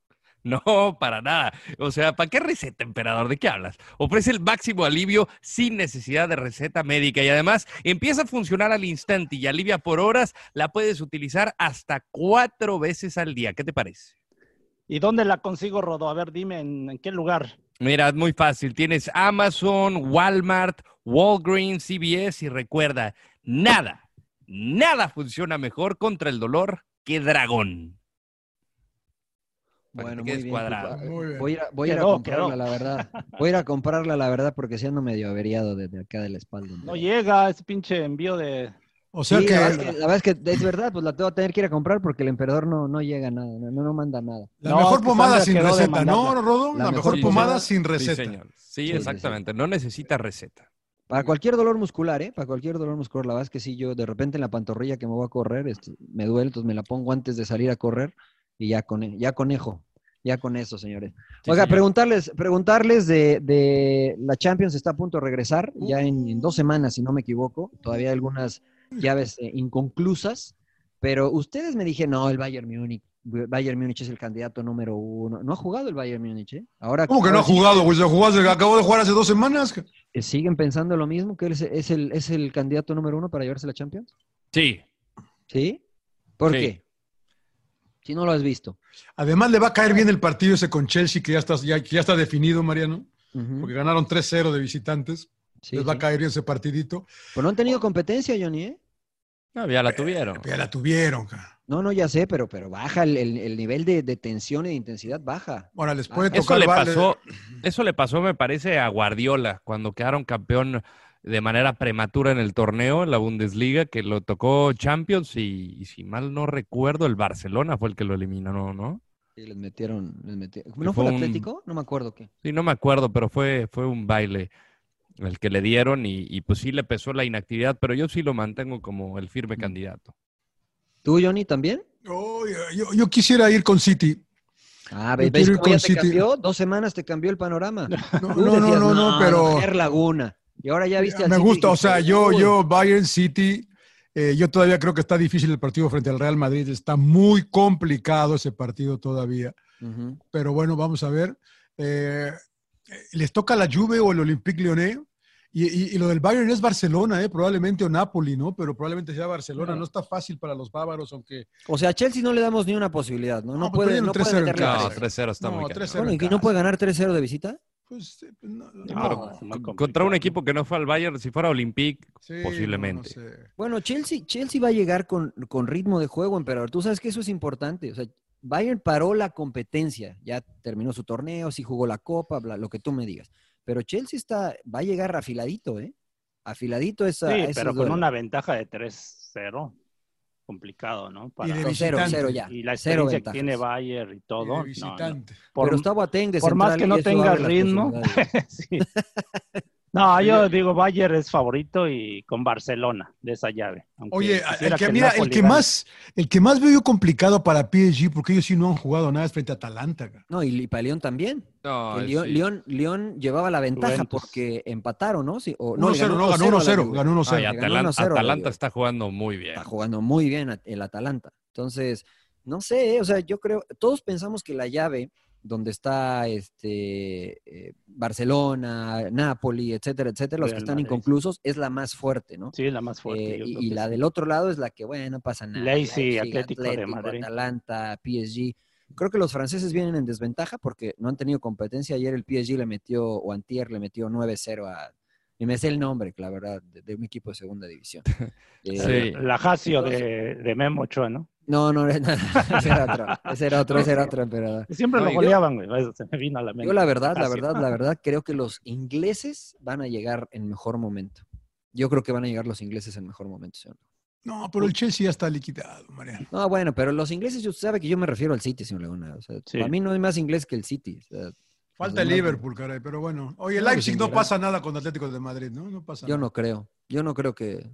No, para nada. O sea, ¿para qué receta, emperador? ¿De qué hablas? Ofrece el máximo alivio sin necesidad de receta médica y además empieza a funcionar al instante y alivia por horas. La puedes utilizar hasta cuatro veces al día. ¿Qué te parece? ¿Y dónde la consigo, Rodo? A ver, dime en, en qué lugar. Mira, es muy fácil. Tienes Amazon, Walmart, Walgreens, CVS y recuerda, nada, nada funciona mejor contra el dolor que dragón. Bueno, muy bien. cuadrado. Muy bien. Voy a, ir a- voy a ir a Quedó, comprarla, la verdad. Voy a ir a comprarla, la verdad, porque si ando medio averiado desde acá de la espalda. No llega ese pinche envío de. O sea Sí, que la, verdad es que, la verdad es que es verdad, pues la tengo a tener que ir a comprar porque el emperador no, no llega a nada, no, no manda nada. la No, mejor pomada sin receta, ¿no. Rodo? La La, mejor mejor pomada sin Sí, receta. señor. Sí, Sí, sí, exactamente. No necesita receta. Para cualquier dolor muscular, ¿eh? Para cualquier dolor muscular, la verdad es que sí, yo de repente en la pantorrilla que me voy a correr, este, me duele, entonces me la pongo antes de salir a correr y ya, con, ya conejo, ya con eso, señores. Sí, Oiga, señor. preguntarles, preguntarles de, de la Champions está a punto de regresar, ya en, en dos semanas, si no me equivoco, todavía hay algunas llaves eh, inconclusas, pero ustedes me dijeron, no, el Bayern Múnich, Bayern Múnich es el candidato número uno. No ha jugado el Bayern Múnich, ¿eh? Ahora, ¿Cómo que no ha jugado, güey? Se acabó de jugar hace dos semanas. ¿Que ¿Siguen pensando lo mismo? ¿Que él es, es el, es el candidato número uno para llevarse la Champions? Sí. ¿Sí? ¿Por Sí. qué? Si no lo has visto. Además, le va a caer bien el partido ese con Chelsea, que ya está, ya, que ya está definido, Mariano, porque ganaron 3-0 de visitantes. Sí, Les va a caer bien ese partidito. Pues no han tenido competencia, Johnny, ¿eh? No, ya la tuvieron. Ya la tuvieron. cara. No, no, ya sé, pero, pero baja el, el- el nivel de, de tensión y de intensidad, baja. Ahora les puede Eso tocar le vale- pasó, eso le pasó, me parece, a Guardiola cuando quedaron campeón de manera prematura en el torneo, en la Bundesliga, que lo tocó Champions y, y si mal no recuerdo, el Barcelona fue el que lo eliminó, ¿no? ¿no? Sí, les metieron, les metieron. ¿No fue fue el un- Atlético? No me acuerdo qué. Sí, no me acuerdo, pero fue, fue un baile el que le dieron y, y pues sí le pesó la inactividad, pero yo sí lo mantengo como el firme candidato. ¿Tú, Johnny, también? Oh, yo, yo quisiera ir con City. Ah, ¿ves, ir cómo ya te City. cambió? Dos semanas te cambió el panorama. No, no, no, decías, no, no, pero Laguna. Y ahora ya viste al me City gusta. O sea, yo, yo, Bayern City, eh, yo todavía creo que está difícil el partido frente al Real Madrid. Está muy complicado ese partido todavía. Pero bueno, vamos a ver. Eh, les toca la Juve o el Olympique Lyonnais. Y, y- y lo del Bayern es Barcelona, eh, probablemente o Napoli, ¿no? Pero probablemente sea Barcelona. No está fácil para los bávaros, aunque O sea, a Chelsea no le damos ni una posibilidad, ¿no? No, No, pues puede, no puede 3-0 en meterle casa. No, presión. 3-0 está No, muy cañón. 3-0. Bueno, ¿y que no puede ganar 3-0 de visita? Pues, eh, no, no, No, no. contra un equipo que no fue al Bayern, si fuera Olympique, Sí, no, no posiblemente. sé. Bueno, Chelsea, Chelsea va a llegar con, con ritmo de juego, emperador. Tú sabes que eso es importante. O sea, Bayern paró la competencia. Ya terminó su torneo, sí jugó la copa, bla, lo que tú me digas. Pero Chelsea está, va a llegar afiladito, ¿eh? Afiladito esa. Sí, a pero con duelos. una ventaja de 3-0. Complicado, ¿no? Para- de Con cero, cero ya. y la cero experiencia que tiene Bayer y Y todo. de no, no. Por, Pero está Boateng de por más que y no tenga ritmo. sí. No, yo digo Bayer es favorito y con Barcelona de esa llave. Oye, el que, el mira, el que gane. más, el que más veo yo complicado para PSG, porque ellos sí no han jugado nada es frente a Atalanta. cara. No, y, y para León también. No, Que sí. León, León- León llevaba la ventaja Juventus. porque empataron, ¿no? Sí, o, 1-0, le no, ganó 1-0 a la 1-0, Juve. ganó 1-0. Ay, le ganó Atalan- 1-0 a la Atalanta Juve. está jugando muy bien. Está jugando muy bien el Atalanta. Entonces, no sé, o sea, yo creo, todos pensamos que la llave donde está este eh, Barcelona, Napoli, etcétera, etcétera, los que están Madrid. inconclusos, es la más fuerte, ¿no? Sí, es la más fuerte. Eh, y la sí. del otro lado es la que, bueno, no pasa nada. Leipzig, Atlético de Atlético, Madrid. Atalanta, PSG. Creo que los franceses vienen en desventaja porque no han tenido competencia. Ayer el PSG le metió, o Antier le metió 9-0 a... Y me sé el nombre, la verdad, de, de un equipo de segunda división. Eh, Sí. La Jacio de, de Memo Ochoa, ¿no? No, no, ese era otro, ese era otro, ese era otro emperador. Siempre No, lo goleaban, güey. Eso se me vino a la mente. Yo la verdad, la verdad, la verdad, creo que los ingleses van a llegar en mejor momento. Yo creo que van a llegar los ingleses en mejor momento. señor. No, pero el Chelsea ya está liquidado, Mariano. No, bueno, pero los ingleses, usted sabe que yo me refiero al City, señor Laguna. O sea, Sí. Para mí no hay más inglés que el City. o sea, Falta el Liverpool, caray, pero bueno. Oye, el No, Leipzig no pasa nada con Atlético de Madrid, ¿no? No pasa yo nada. no creo. Yo no creo que,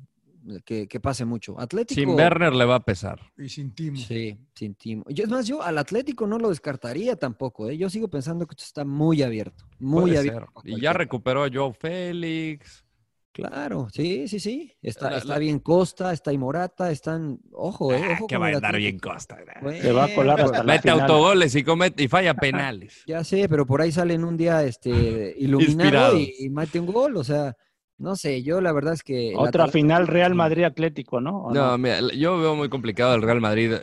que, que pase mucho. Atlético. Sin Werner le va a pesar. Y sin Timo. Sí, sin Timo. Yo, es más, yo al Atlético no lo descartaría tampoco. ¿eh? Yo sigo pensando que esto está muy abierto. Muy Puede abierto. Y ya recuperó a Joe Félix. Claro, sí, sí, sí. Está, La- está la- bien Costa, está y Morata, están. Ojo, eh. Ah, Ojo que va a andar bien. Costa. Se va a colar hasta la Mete final. autogoles y, comete, y falla penales. Ya sé, pero por ahí salen un día este, iluminado y, y mete un gol. O sea, no sé, yo la verdad es que. Otra final Real Madrid Atlético, ¿no? ¿O No, mira, yo veo muy complicado el Real Madrid.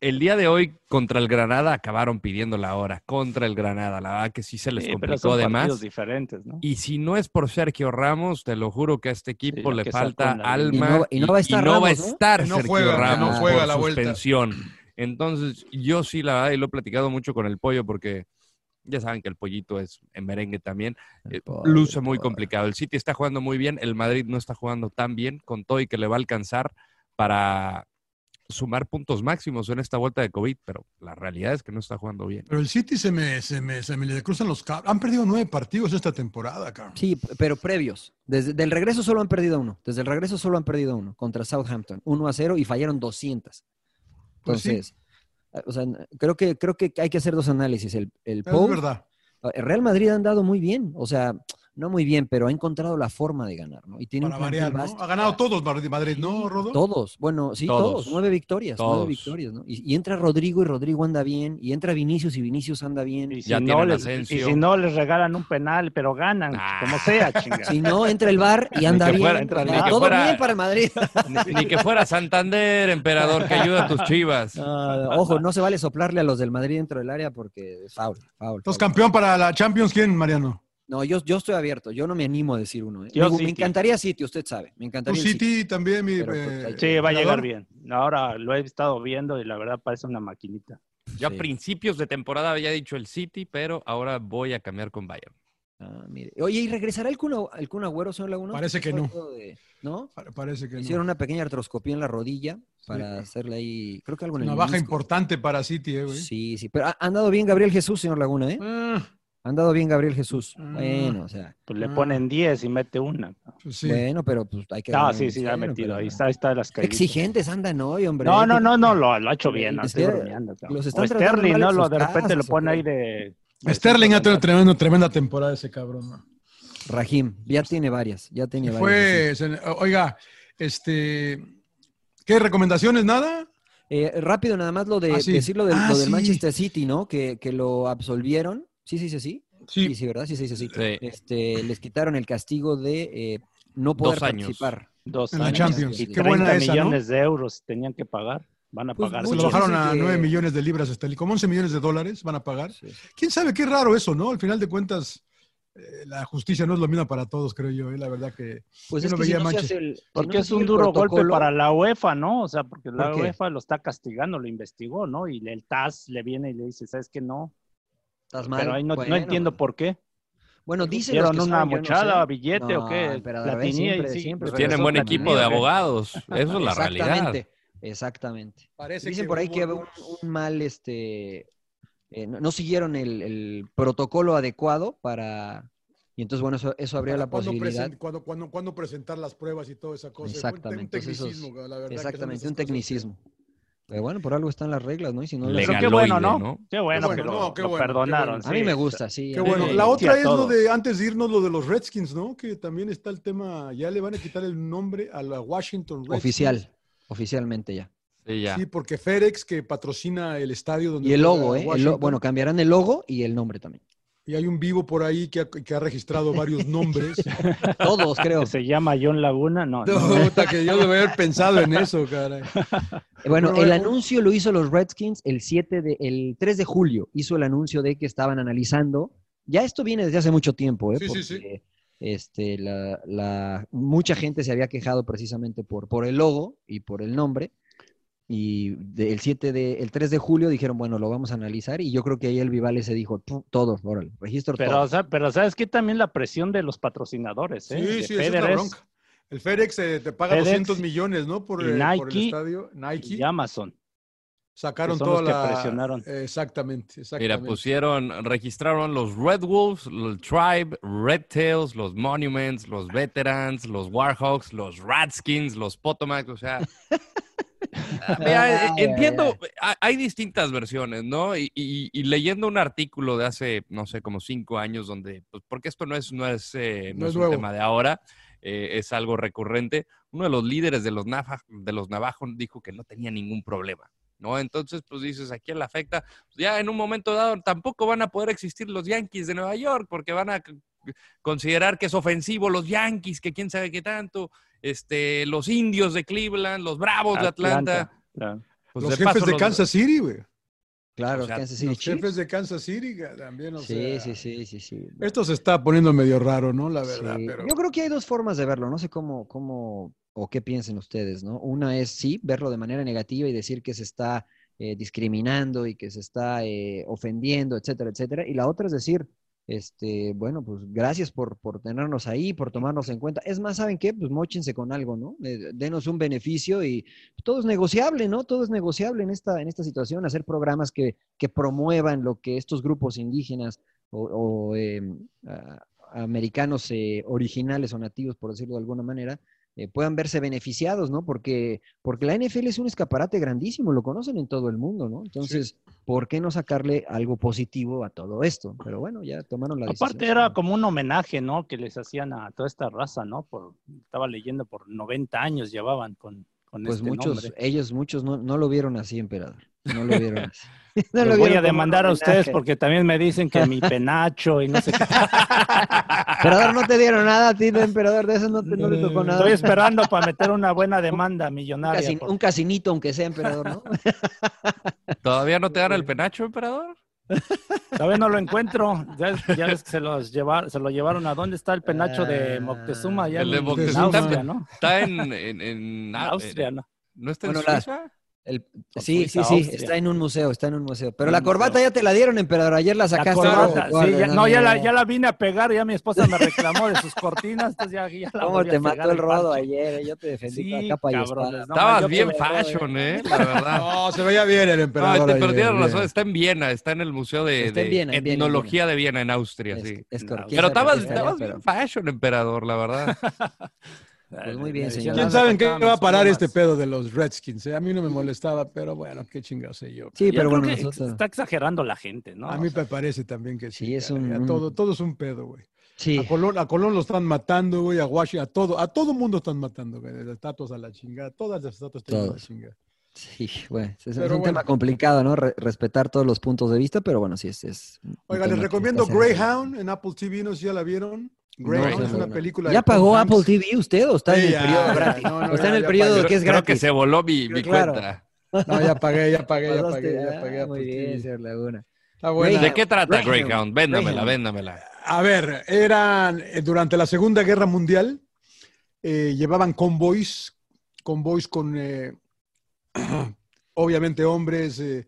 El día de hoy contra el Granada acabaron pidiendo la hora. Contra el Granada. La verdad que sí se les Sí, complicó de más. diferentes, ¿no? Y si no es por Sergio Ramos, te lo juro que a este equipo Sí, le falta alma. Y no- y no va a estar Ramos, ¿no? estar Que no Sergio juega, Ramos juega por la vuelta. suspensión. Entonces, yo sí, la verdad, y lo he platicado mucho con el pollo porque ya saben que el pollito es en merengue también. El eh, luce el muy complicado. El City está jugando muy bien, el Madrid no está jugando tan bien, con todo y que le va a alcanzar, para sumar puntos máximos en esta vuelta de COVID, pero la realidad es que no está jugando bien. Pero el City se me, se me, se me le cruzan los cables. Han perdido nueve partidos esta temporada, cabrón. Sí, pero previos. Desde del regreso solo han perdido uno. Desde el regreso solo han perdido uno contra Southampton. 1 a 0 y fallaron 200. Pues sí. Eh, o sea, creo que, creo que hay que hacer dos análisis. El, el Es verdad. el Real Madrid ha andado muy bien. O sea, no muy bien, pero ha encontrado la forma de ganar, ¿no? Y tiene Para un variar, ¿no? Ha ganado todos Madrid, Madrid, ¿no, Rodo? Todos, bueno, sí, Todos. todos, nueve victorias, nueve victorias, ¿no? Y, y entra Rodrigo y Rodrigo anda bien, y entra Vinicius y Vinicius anda bien. Y si, Ya no les, y si no les regalan un penal, pero ganan, Ah. como sea, chingada. Si no, entra el bar y anda bien. fuera- entra Ya, ni que todo fuera- bien para el Madrid. Ni, ni que fuera Santander, emperador, que ayuda a tus chivas. Ah, ojo, no se vale soplarle a los del Madrid dentro del área porque es foul, foul, Entonces, foul. campeón para la Champions, ¿quién, Mariano? No, yo, yo estoy abierto, yo no me animo a decir uno. ¿eh? Yo me City. encantaría City, usted sabe, me encantaría City también, mi. Pero, pues, eh, que- Sí, va a llegar bien. Ahora lo he estado viendo y la verdad parece una maquinita. Yo a Sí. principios de temporada había dicho el City, pero ahora voy a cambiar con Bayern. Ah, mire. Oye, ¿y regresará el Kun, el Kun Agüero, señor Laguna? Parece que no. ¿No? Pa- Parece que no. Hicieron una pequeña artroscopía en la rodilla para hacerle ahí, creo que algo en Una el baja menisco. importante para City, eh, güey. Sí, sí, pero ha ha andado bien Gabriel Jesús, señor Laguna, ¿eh? Ah, Ha andado bien Gabriel Jesús. Ah. Bueno, o sea, Pues le Ah. ponen 10 y mete una. pues sí. bueno, pero pues hay que... Ah, ganar sí, sí, ya ha metido. pero- Ahí está, está las caídas. exigentes andan hoy, hombre. No, no, ¿Qué- no, no, lo, lo ha hecho bien. no Es estoy que bromeando, cabrón. los están Sterling, ¿no? Lo de repente lo casas, ¿o pone ahí de. Sterling ha tenido tremenda, tremenda temporada ese cabrón. ¿no? Rahim, ya tiene varias, ya tiene varias. Fue, oiga, este, ¿qué recomendaciones? ¿Nada? Eh, rápido, nada más lo de Ah, sí. decirlo del, Ah, lo del sí. Manchester City, ¿no? Que, que lo absolvieron. Sí, sí, sí, sí. Sí, sí, ¿verdad? Sí, sí, sí, sí. Sí. Este, les quitaron el castigo de eh, no poder Dos años. participar. Dos En la años Champions. y Qué 30 buena esa, ¿no? millones de euros tenían que pagar. Van a Pues pagar. Se lo Muchos bajaron dicen a que- 9 millones de libras esterlinas, como 11 millones de dólares van a pagar. Sí. ¿Quién sabe qué raro eso, no? Al final de cuentas, eh, la justicia no es lo mismo para todos, creo yo. eh, La verdad que Pues Yo es no que si veía no se Manchester. hace el- si Porque no es se un el duro golpe protocolo- para la UEFA, ¿no? O sea, porque la ¿Por qué? UEFA lo está castigando, lo investigó, ¿no? Y el TAS le viene y le dice, ¿sabes qué? No. Estás mal. Pero ahí no, no Bueno, entiendo por qué. Bueno, dicen ¿Hicieron los que una no mochada, sé. billete o No, qué? pero a La la vez tenía y siempre- sí, siempre pues Tienen buen equipo de abogados. Eso es la realidad. Exactamente, exactamente. parece Dicen por ahí que hubo- un, un mal, este, eh, no, no siguieron el, el protocolo adecuado para, y entonces bueno, eso, eso habría para la posibilidad. cuándo presentar las pruebas y toda esa cosa. Exactamente, Un tecnicismo, la verdad. Exactamente, un que- tecnicismo. Pero bueno, por algo están las reglas, ¿no? Y si no las- Pero qué bueno, ¿no? ¿no? Qué bueno, bueno, que lo, no, qué lo bueno, qué perdonaron. bueno. A mí me gusta, sí. Qué bueno. La otra es lo de, antes de irnos, lo de los Redskins, ¿no? Que también está el tema, ya le van a quitar el nombre a la Washington Redskins. Oficial, oficialmente ya. Sí, ya. Sí, porque FedEx, que patrocina el estadio donde Y el logo, ¿eh? El lo- Washington, bueno, cambiarán el logo y el nombre también. Y hay un vivo por ahí que ha, que ha registrado varios nombres. Todos, creo. Que se llama John Laguna, no. no. Puta, que yo debo haber pensado en eso, caray. Eh, Bueno, Pero el bueno. anuncio lo hizo los Redskins el 7 de, el 3 de julio. Hizo el anuncio de que estaban analizando. Ya esto viene desde hace mucho tiempo, ¿eh? Sí, sí, porque, sí. Este, la, la- mucha gente se había quejado precisamente por, por el logo y por el nombre. Y de- el 7 de, el 3 de julio dijeron, bueno, lo vamos a analizar. Y yo creo que ahí el Vivale se dijo, "Pu- todo, órale, registro Pero, todo. o sea, pero ¿sabes qué? También la presión de los patrocinadores, ¿eh? Sí, De sí, esa es la bronca. El FedEx eh, te paga FedEx 200 millones, ¿no? Por, y eh, por el Nike estadio. Nike. y Amazon. Sacaron toda los que la... presionaron. Exactamente, exactamente. Mira, pusieron, registraron los Red Wolves, el Tribe, Red Tails, los Monuments, los Veterans, los Warhawks, los Ratskins, los Potomac, o sea. mira, eh, entiendo, hay- distintas versiones, ¿no? Y, y- y leyendo un artículo de hace, no sé, como cinco años, donde, pues, porque esto no es, no es, eh, no No es es un nuevo. tema de ahora, eh, es algo recurrente. Uno de los líderes de los, Nava- de los Navajos dijo que no tenía ningún problema. ¿No? Entonces, pues dices, ¿a quién le afecta? Pues, ya en un momento dado tampoco van a poder existir los Yankees de Nueva York porque van a considerar que es ofensivo los Yankees, que quién sabe qué tanto, este, los indios de Cleveland, los Bravos de Atlanta. claro. Pues, los de jefes paso, de los- Kansas City, güey. Claro, o sea, Kansas City Los Chiefs. jefes de Kansas City que también, o Sí, sea, sí, sí, sí, sí. Esto se está poniendo medio raro, ¿no? La verdad, Sí. pero... Yo creo que hay dos formas de verlo, no sé cómo, cómo o qué piensen ustedes, ¿no? Una es sí, verlo de manera negativa y decir que se está eh, discriminando y que se está eh, ofendiendo, etcétera, etcétera. Y la otra es decir, Este, bueno, pues gracias por, por tenernos ahí, por tomarnos en cuenta. Es más, ¿saben qué? Pues mochense con algo, ¿no? Eh, denos un beneficio y todo es negociable, ¿no? Todo es negociable en esta, en esta situación, hacer programas que, que promuevan lo que estos grupos indígenas o, em, americanos eh, originales o nativos, por decirlo de alguna manera, eh, puedan verse beneficiados, ¿no? Porque, porque la NFL es un escaparate grandísimo, lo conocen en todo el mundo, ¿no? Entonces, ¿por qué no sacarle algo positivo a todo esto? Pero bueno, ya tomaron la decisión. Aparte era como un homenaje, ¿no? Que les hacían a toda esta raza, ¿no? Por, estaba leyendo por 90 años llevaban con, con Pues este muchos, nombre. ellos muchos no, no lo vieron así, emperador. No lo vieron así. No Los lo voy vieron a demandar a ustedes porque también me dicen que mi penacho y no sé qué. Emperador, no te dieron nada a ti, no, emperador, de eso no te, no te tocó nada. Estoy esperando para meter una buena demanda un, millonaria. casin- por- un casinito, aunque sea emperador, ¿no? ¿Todavía no te dan el penacho, emperador? Todavía no lo encuentro. Ya, ya ves que se, los llevar, se lo llevaron a dónde está el penacho de Moctezuma. Allá El de Moctezuma en Austria, está- ¿no? Está en, en, en- En ah, Austria, ¿no? ¿No está en Bueno, la- Suiza? El- sí, sí, sí, está en un museo, está en un museo. Pero la corbata ya te la dieron, emperador. Ayer la La sacaste. corbata, del cuadro, sí, ya, no, ya la, ya la vine a pegar, ya mi esposa me reclamó de sus cortinas, entonces ya, ya la ¿Cómo te mató el rodo ayer? eh? Yo te defendí Sí, capa y no, Estabas bien tuve- fashion, ¿eh? La verdad. No, se veía bien el No, emperador. te, ayer, pero tienes bien. razón, está en Viena, está en el Museo de, de Viena, Viena, Etnología de Viena, en Austria, Es- sí. es correcto. Pero estabas, bien fashion, emperador, la verdad. Pues muy bien, señor. ¿Quién "Ah, sabe en qué va a parar plumas". este pedo de los Redskins? eh? A mí no me molestaba, pero bueno, qué chingado sé yo. Sí, Yo pero creo bueno, que nosotros. Está exagerando la gente, ¿no? A mí me parece también que sí. Sí, es un- todo, todo es un pedo, güey. Sí, A Colón, a Colón lo están matando, güey, a Washington, a todo, a todo mundo están matando, güey, de estatuas a la chingada, todas las estatuas están a la chingada. Sí, bueno, es, Pero un bueno. tema complicado, ¿no? Re- respetar todos los puntos de vista, pero bueno, sí, es. es Oiga, les recomiendo. Greyhound en Apple TV, no sé si ya la vieron. Greyhound no, es una no. película. ¿Ya de Tom pagó Hanks. Apple TV usted o está en el ya, periodo ya, gratis? no, no, o está en el periodo pagué. que es Creo gratis. que se voló mi, mi Claro. cuenta. No, ya pagué, ya pagué, ya pagué, ya pagué ah, Apple muy bien, señor Laguna. Está buena. ¿De qué trata Greyhound. Véndamela, véndamela. A ver, eran eh, durante la Segunda Guerra Mundial, eh, llevaban convoys, convoys con, eh, obviamente, hombres, eh,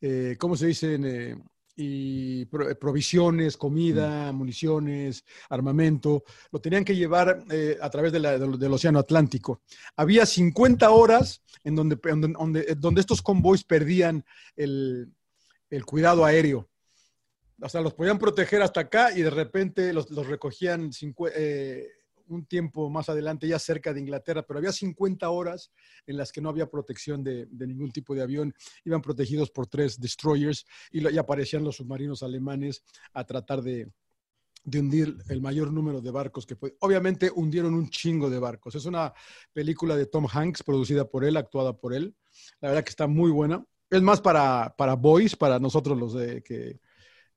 eh, ¿cómo se dicen? Eh, y pro- provisiones, comida, municiones, armamento, lo tenían que llevar eh, a través de la- del, del Océano Atlántico. Había 50 horas en donde, en donde, donde- estos convoys perdían el, el cuidado aéreo. O sea, los podían proteger hasta acá y de repente los, los recogían eh, un tiempo más adelante, ya cerca de Inglaterra, pero había 50 horas en las que no había protección de, de ningún tipo de avión. Iban protegidos por tres destroyers y, aparecían los submarinos alemanes a tratar de, de hundir el mayor número de barcos que fue. Obviamente hundieron un chingo de barcos. Es una película de Tom Hanks, producida por él, actuada por él. La verdad que está muy buena. Es más para, para boys, para nosotros los de que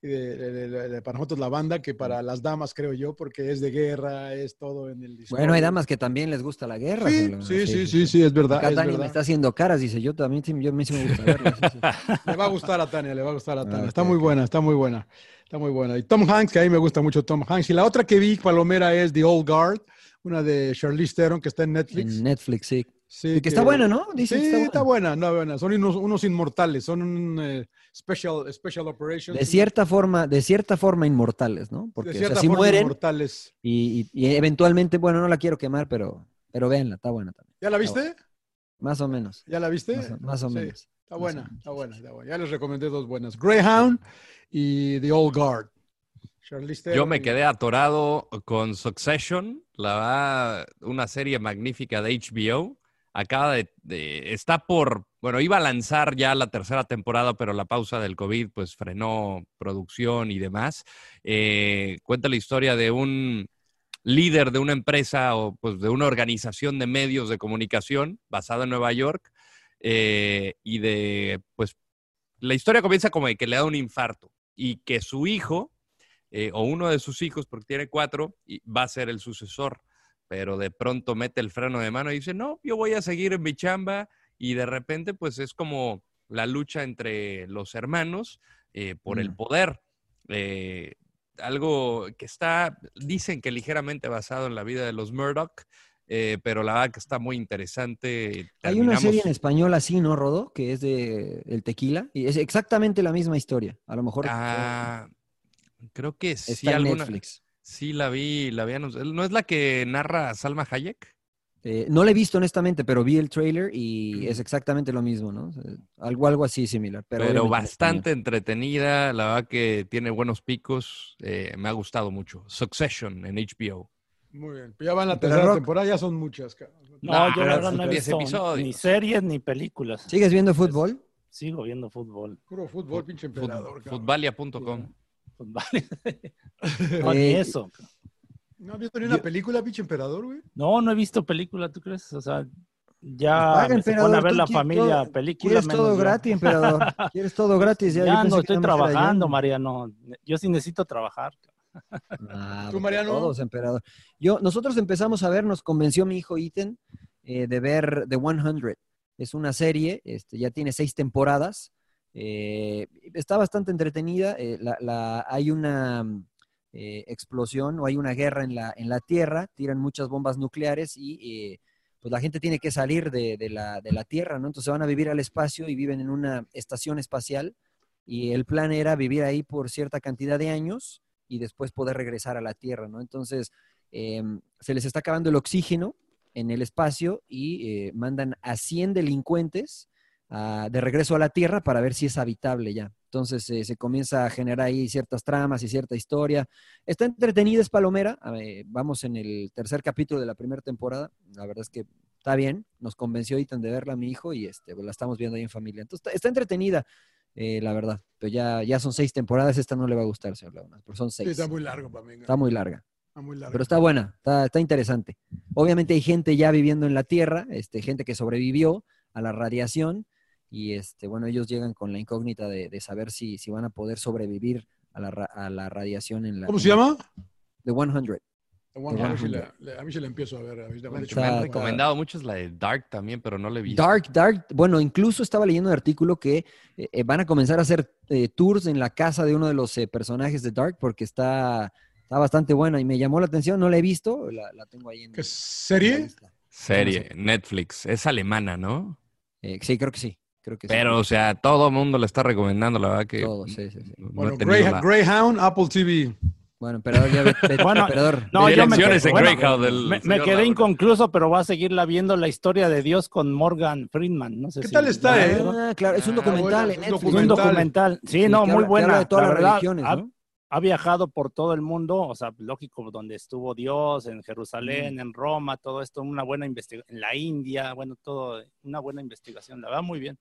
de- de- de- para nosotros la banda que para las damas, creo yo, porque es de guerra, es todo en el Bueno, hay damas que también les gusta la guerra. Sí, sí, sí, sí, sí, es verdad. Acá es Tania verdad. me está haciendo caras, dice yo también, yo me gusta verla. sí, sí. Le va a gustar a Tania, le va a gustar a Tania. Está muy ok. buena, está muy buena. Está muy buena. Y Tom Hanks, que a mí me gusta mucho Tom Hanks. Y la otra que vi, Palomera, es The Old Guard, una de Charlize Theron, que está en Netflix. En Netflix, sí. Sí, Y que está buena, ¿no? Dicen sí, que está está buena, no, buena. Son unos, unos inmortales, son un eh, special, special operations. De cierta forma, de cierta forma inmortales, ¿no? Porque de o sea, cierta sí forma mueren inmortales. y, y- y eventualmente, bueno, no la quiero quemar, pero, pero véanla, está buena también. ¿Ya la Está viste? Más o menos. ¿Ya la viste? Más o, más o Sí, menos. Está buena, menos. está buena, está buena. Ya les recomendé dos buenas. Greyhound y The Old Guard. Charlize Yo me quedé atorado con Succession, la una serie magnífica de HBO. Acaba de, está por, bueno, iba a lanzar ya la tercera temporada, pero la pausa del COVID pues frenó producción y demás. Eh, cuenta la historia de un líder de una empresa o pues de una organización de medios de comunicación basada en Nueva York eh, y de, pues, la historia comienza como de que le da un infarto y que su hijo eh, o uno de sus hijos, porque tiene cuatro, va a ser el sucesor, pero de pronto mete el freno de mano y dice, no, yo voy a seguir en mi chamba y de repente pues es como la lucha entre los hermanos eh, por el Mm. poder. Eh, algo que está, dicen que ligeramente basado en la vida de los Murdoch, eh, pero la verdad que está muy interesante. Hay una serie en español así, ¿no, Rodo? Que es de El Tequila. Y es exactamente la misma historia. A lo mejor. Ah, Creo que sí, Está en alguna. Netflix. Sí, la vi, la vi. ¿No es la que narra Salma Hayek? Eh, no la he visto honestamente, pero vi el trailer y es exactamente lo mismo, ¿no? O sea, Algo, algo así similar. Pero, bastante entretenida. La verdad que tiene buenos picos. eh, me ha gustado mucho. Succession en HBO. Muy bien. Ya van la Pero tercera Rock- temporada, ya son muchas. No, Nah, yo la verdad no he 10 visto episodios. ni series ni películas. ¿Sigues viendo fútbol? Sigo viendo fútbol. Puro fútbol, pinche emperador. cabrón. No, ni Eh, eso. ¿No has visto ni una película, pinche emperador, güey? No, no he visto película, ¿tú crees? O sea, ya Paga, me se pone a ver la familia, todo- película. ¿Quieres menos todo gratis, emperador? ¿Quieres todo gratis? Ya, no estoy trabajando, Mariano. Yo sí necesito trabajar. Ah, ¿Tú, Mariano? Todos, emperador. Yo, nosotros empezamos a ver, nos convenció mi hijo Ethan eh, de ver The 100. Es una serie, este, ya tiene seis temporadas. Eh, está bastante entretenida. eh, la- hay una mm, eh, explosión o hay una guerra en la, en la Tierra, tiran muchas bombas nucleares y eh, pues la gente tiene que salir de, la, de la Tierra, ¿no? Entonces van a vivir al espacio y viven en una estación espacial y el plan era vivir ahí por cierta cantidad de años y después poder regresar a la Tierra, ¿no? Entonces, eh, se les está acabando el oxígeno en el espacio y mandan a 100 delincuentes ah, de regreso a la Tierra para ver si es habitable ya. Entonces, eh, se comienza a generar ahí ciertas tramas y cierta historia. Está entretenida, es palomera. eh, vamos en el tercer capítulo de la primera temporada. La verdad es que está bien. Nos convenció Ethan de verla, mi hijo, y este, pues, la estamos viendo ahí en familia. Entonces, está, está entretenida. eh, la verdad, pero ya, ya son seis temporadas, esta no le va a gustar, señor Laguna, pero son Sí, seis. está muy largo para mí. Está muy larga. Está muy largo. Pero está buena, está, está interesante. Obviamente hay gente ya viviendo en la Tierra, este, gente que sobrevivió a la radiación y este, bueno, ellos llegan con la incógnita de, de saber si, si van a poder sobrevivir a la, a la radiación en la... ¿Cómo se llama? The 100. The One The Hundred, sí 100. la- la- a mí se la empiezo a ver. A mí se me ha dicho, Me han recomendado mucho es la de Dark también, pero no la he visto. Dark, Dark, bueno, incluso estaba leyendo un artículo que eh, eh, van a comenzar a hacer eh, tours en la casa de uno de los eh, personajes de Dark porque está, está bastante buena y me llamó la atención, no la he visto, la, la tengo ahí en... ¿Qué serie? Serie, Netflix. Es alemana, ¿no? Eh, sí, creo que sí, creo que sí. Pero, o sea, todo el mundo la está recomendando, la verdad que. Todo, sí, sí, sí. no Bueno, la- Greyhound, Apple TV. Bueno, emperador, ya ve- vete, Bueno, emperador. No, yo me, quedé- en bueno, Greyhound del me, quedé inconcluso, pero voy a seguirla viendo la historia de Dios con Morgan Friedman. No sé ¿Qué si- tal está, ¿la eh? Ah, claro, es un Ah, documental bueno, en es un Netflix. Es un documental. Sí, no, muy habla- buena. habla de todas la las verdad, religiones, ha, ¿no? ha viajado por todo el mundo, o sea, lógico, donde estuvo Dios, en Jerusalén, en Roma, todo esto, una buena investigación, en la India, bueno, todo, una buena investigación, la verdad, muy bien.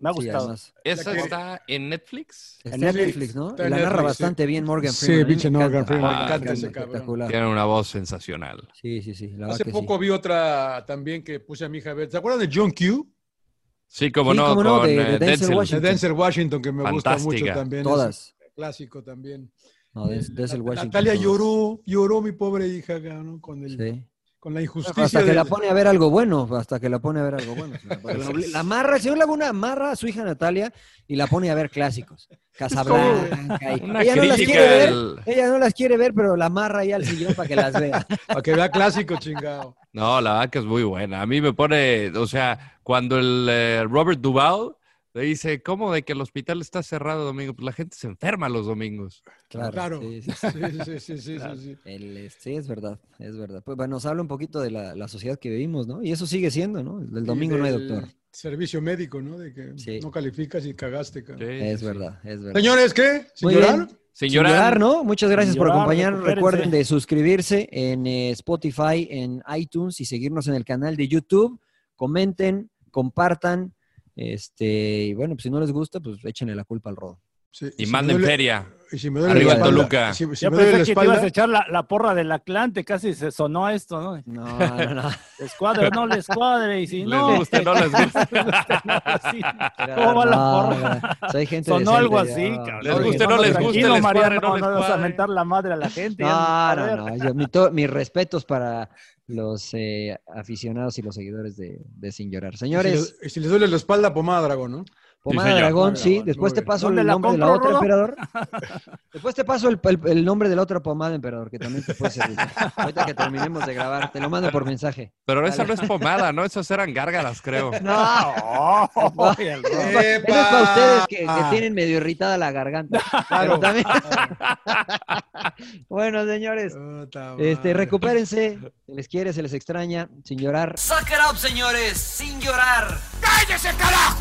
Me ha Sí, gustado. además. ¿Esa está en Netflix? Está Sí, en sí, Netflix, ¿no? está la narra Netflix, sí. bastante bien Morgan Sí, Freeman. mí me pinche Morgan. Freeman, me Ah, encanta ese cabrón. espectacular. Tiene una voz sensacional. Sí, sí, sí. La Hace que poco sí. vi otra también que puse a mi hija a ver. ¿Se acuerdan de John Q? Sí, como Sí, no, cómo no, con de- de eh, Denzel Denzel. De Washington. Denzel Washington, que me gusta mucho también. Todas. Es clásico también. No, Denzel Washington. Natalia lloró, lloró mi pobre hija, cabrón, con, el, Sí. Con la injusticia. Hasta que la pone a ver algo bueno, hasta que la pone a ver algo bueno. La, amarra, el señor Laguna amarra a su hija Natalia y la pone a ver clásicos. Casablanca. y- ella, no las quiere ver, ella no las quiere ver, pero la amarra ahí al sillón para que las vea. Para que vea clásico, chingado. No, la verdad que es muy buena. A mí me pone, o sea, cuando el eh, Robert Duvall le dice, ¿cómo de que el hospital está cerrado domingo? Pues la gente se enferma los domingos. Claro. Claro. sí, sí, sí. Sí, sí, sí, sí. El, eh, sí, es verdad, es verdad. Pues bueno, nos habla un poquito de la, la sociedad que vivimos, ¿no? Y eso sigue siendo, ¿no? El domingo no hay doctor. Servicio médico, ¿no? De que Sí. no calificas y cagaste, Es sí, verdad, es verdad. Señores, ¿qué? ¿Sin Muy llorar? Sin ¿no? Muchas gracias por acompañarnos. Recuerden de suscribirse en eh, Spotify, en iTunes y seguirnos en el canal de YouTube. Comenten, compartan. Este, y bueno, pues si no les gusta, pues échenle la culpa al rodo. Sí, Y si manden feria. Y si me duele Arriba la espalda- Toluca. Si, si Yo pensé que te ibas a echar la, la porra del Atlante, casi se sonó esto, ¿no? No, no, no. Escuadre, no le escuadre, y si Les no. gusta, no les gusta. Sí. ¿Cómo va la No, porra? no, soy gente Sonó decente, algo ya. así, cabrón. Les guste, no les guste, les cuadre, Mariano, no les no vas a cuadre. mentar la madre a la gente. No, no, no. Yo- mi to- mis respetos para los eh, aficionados y los seguidores de, de Sin Llorar. y si Señores, les- y si les duele la espalda, pomada, dragón, ¿no? Pomada. Dragón, sí. Después te paso el ¿Dónde la nombre de la otra emperador. Después te paso el, el- el nombre de la otra pomada emperador, que también te puede servir. Ahorita que terminemos de grabar, te lo mando por mensaje. Pero esa Dale. no es pomada, ¿no? Esas eran gárgaras, creo. No, Oh, el Rodo. eso es para ustedes que, que tienen medio irritada la garganta. Pero también- bueno, señores, este, recupérense. Se les quiere, se les extraña, sin llorar. Suck it up, señores, sin llorar. ¡Cállese, carajo!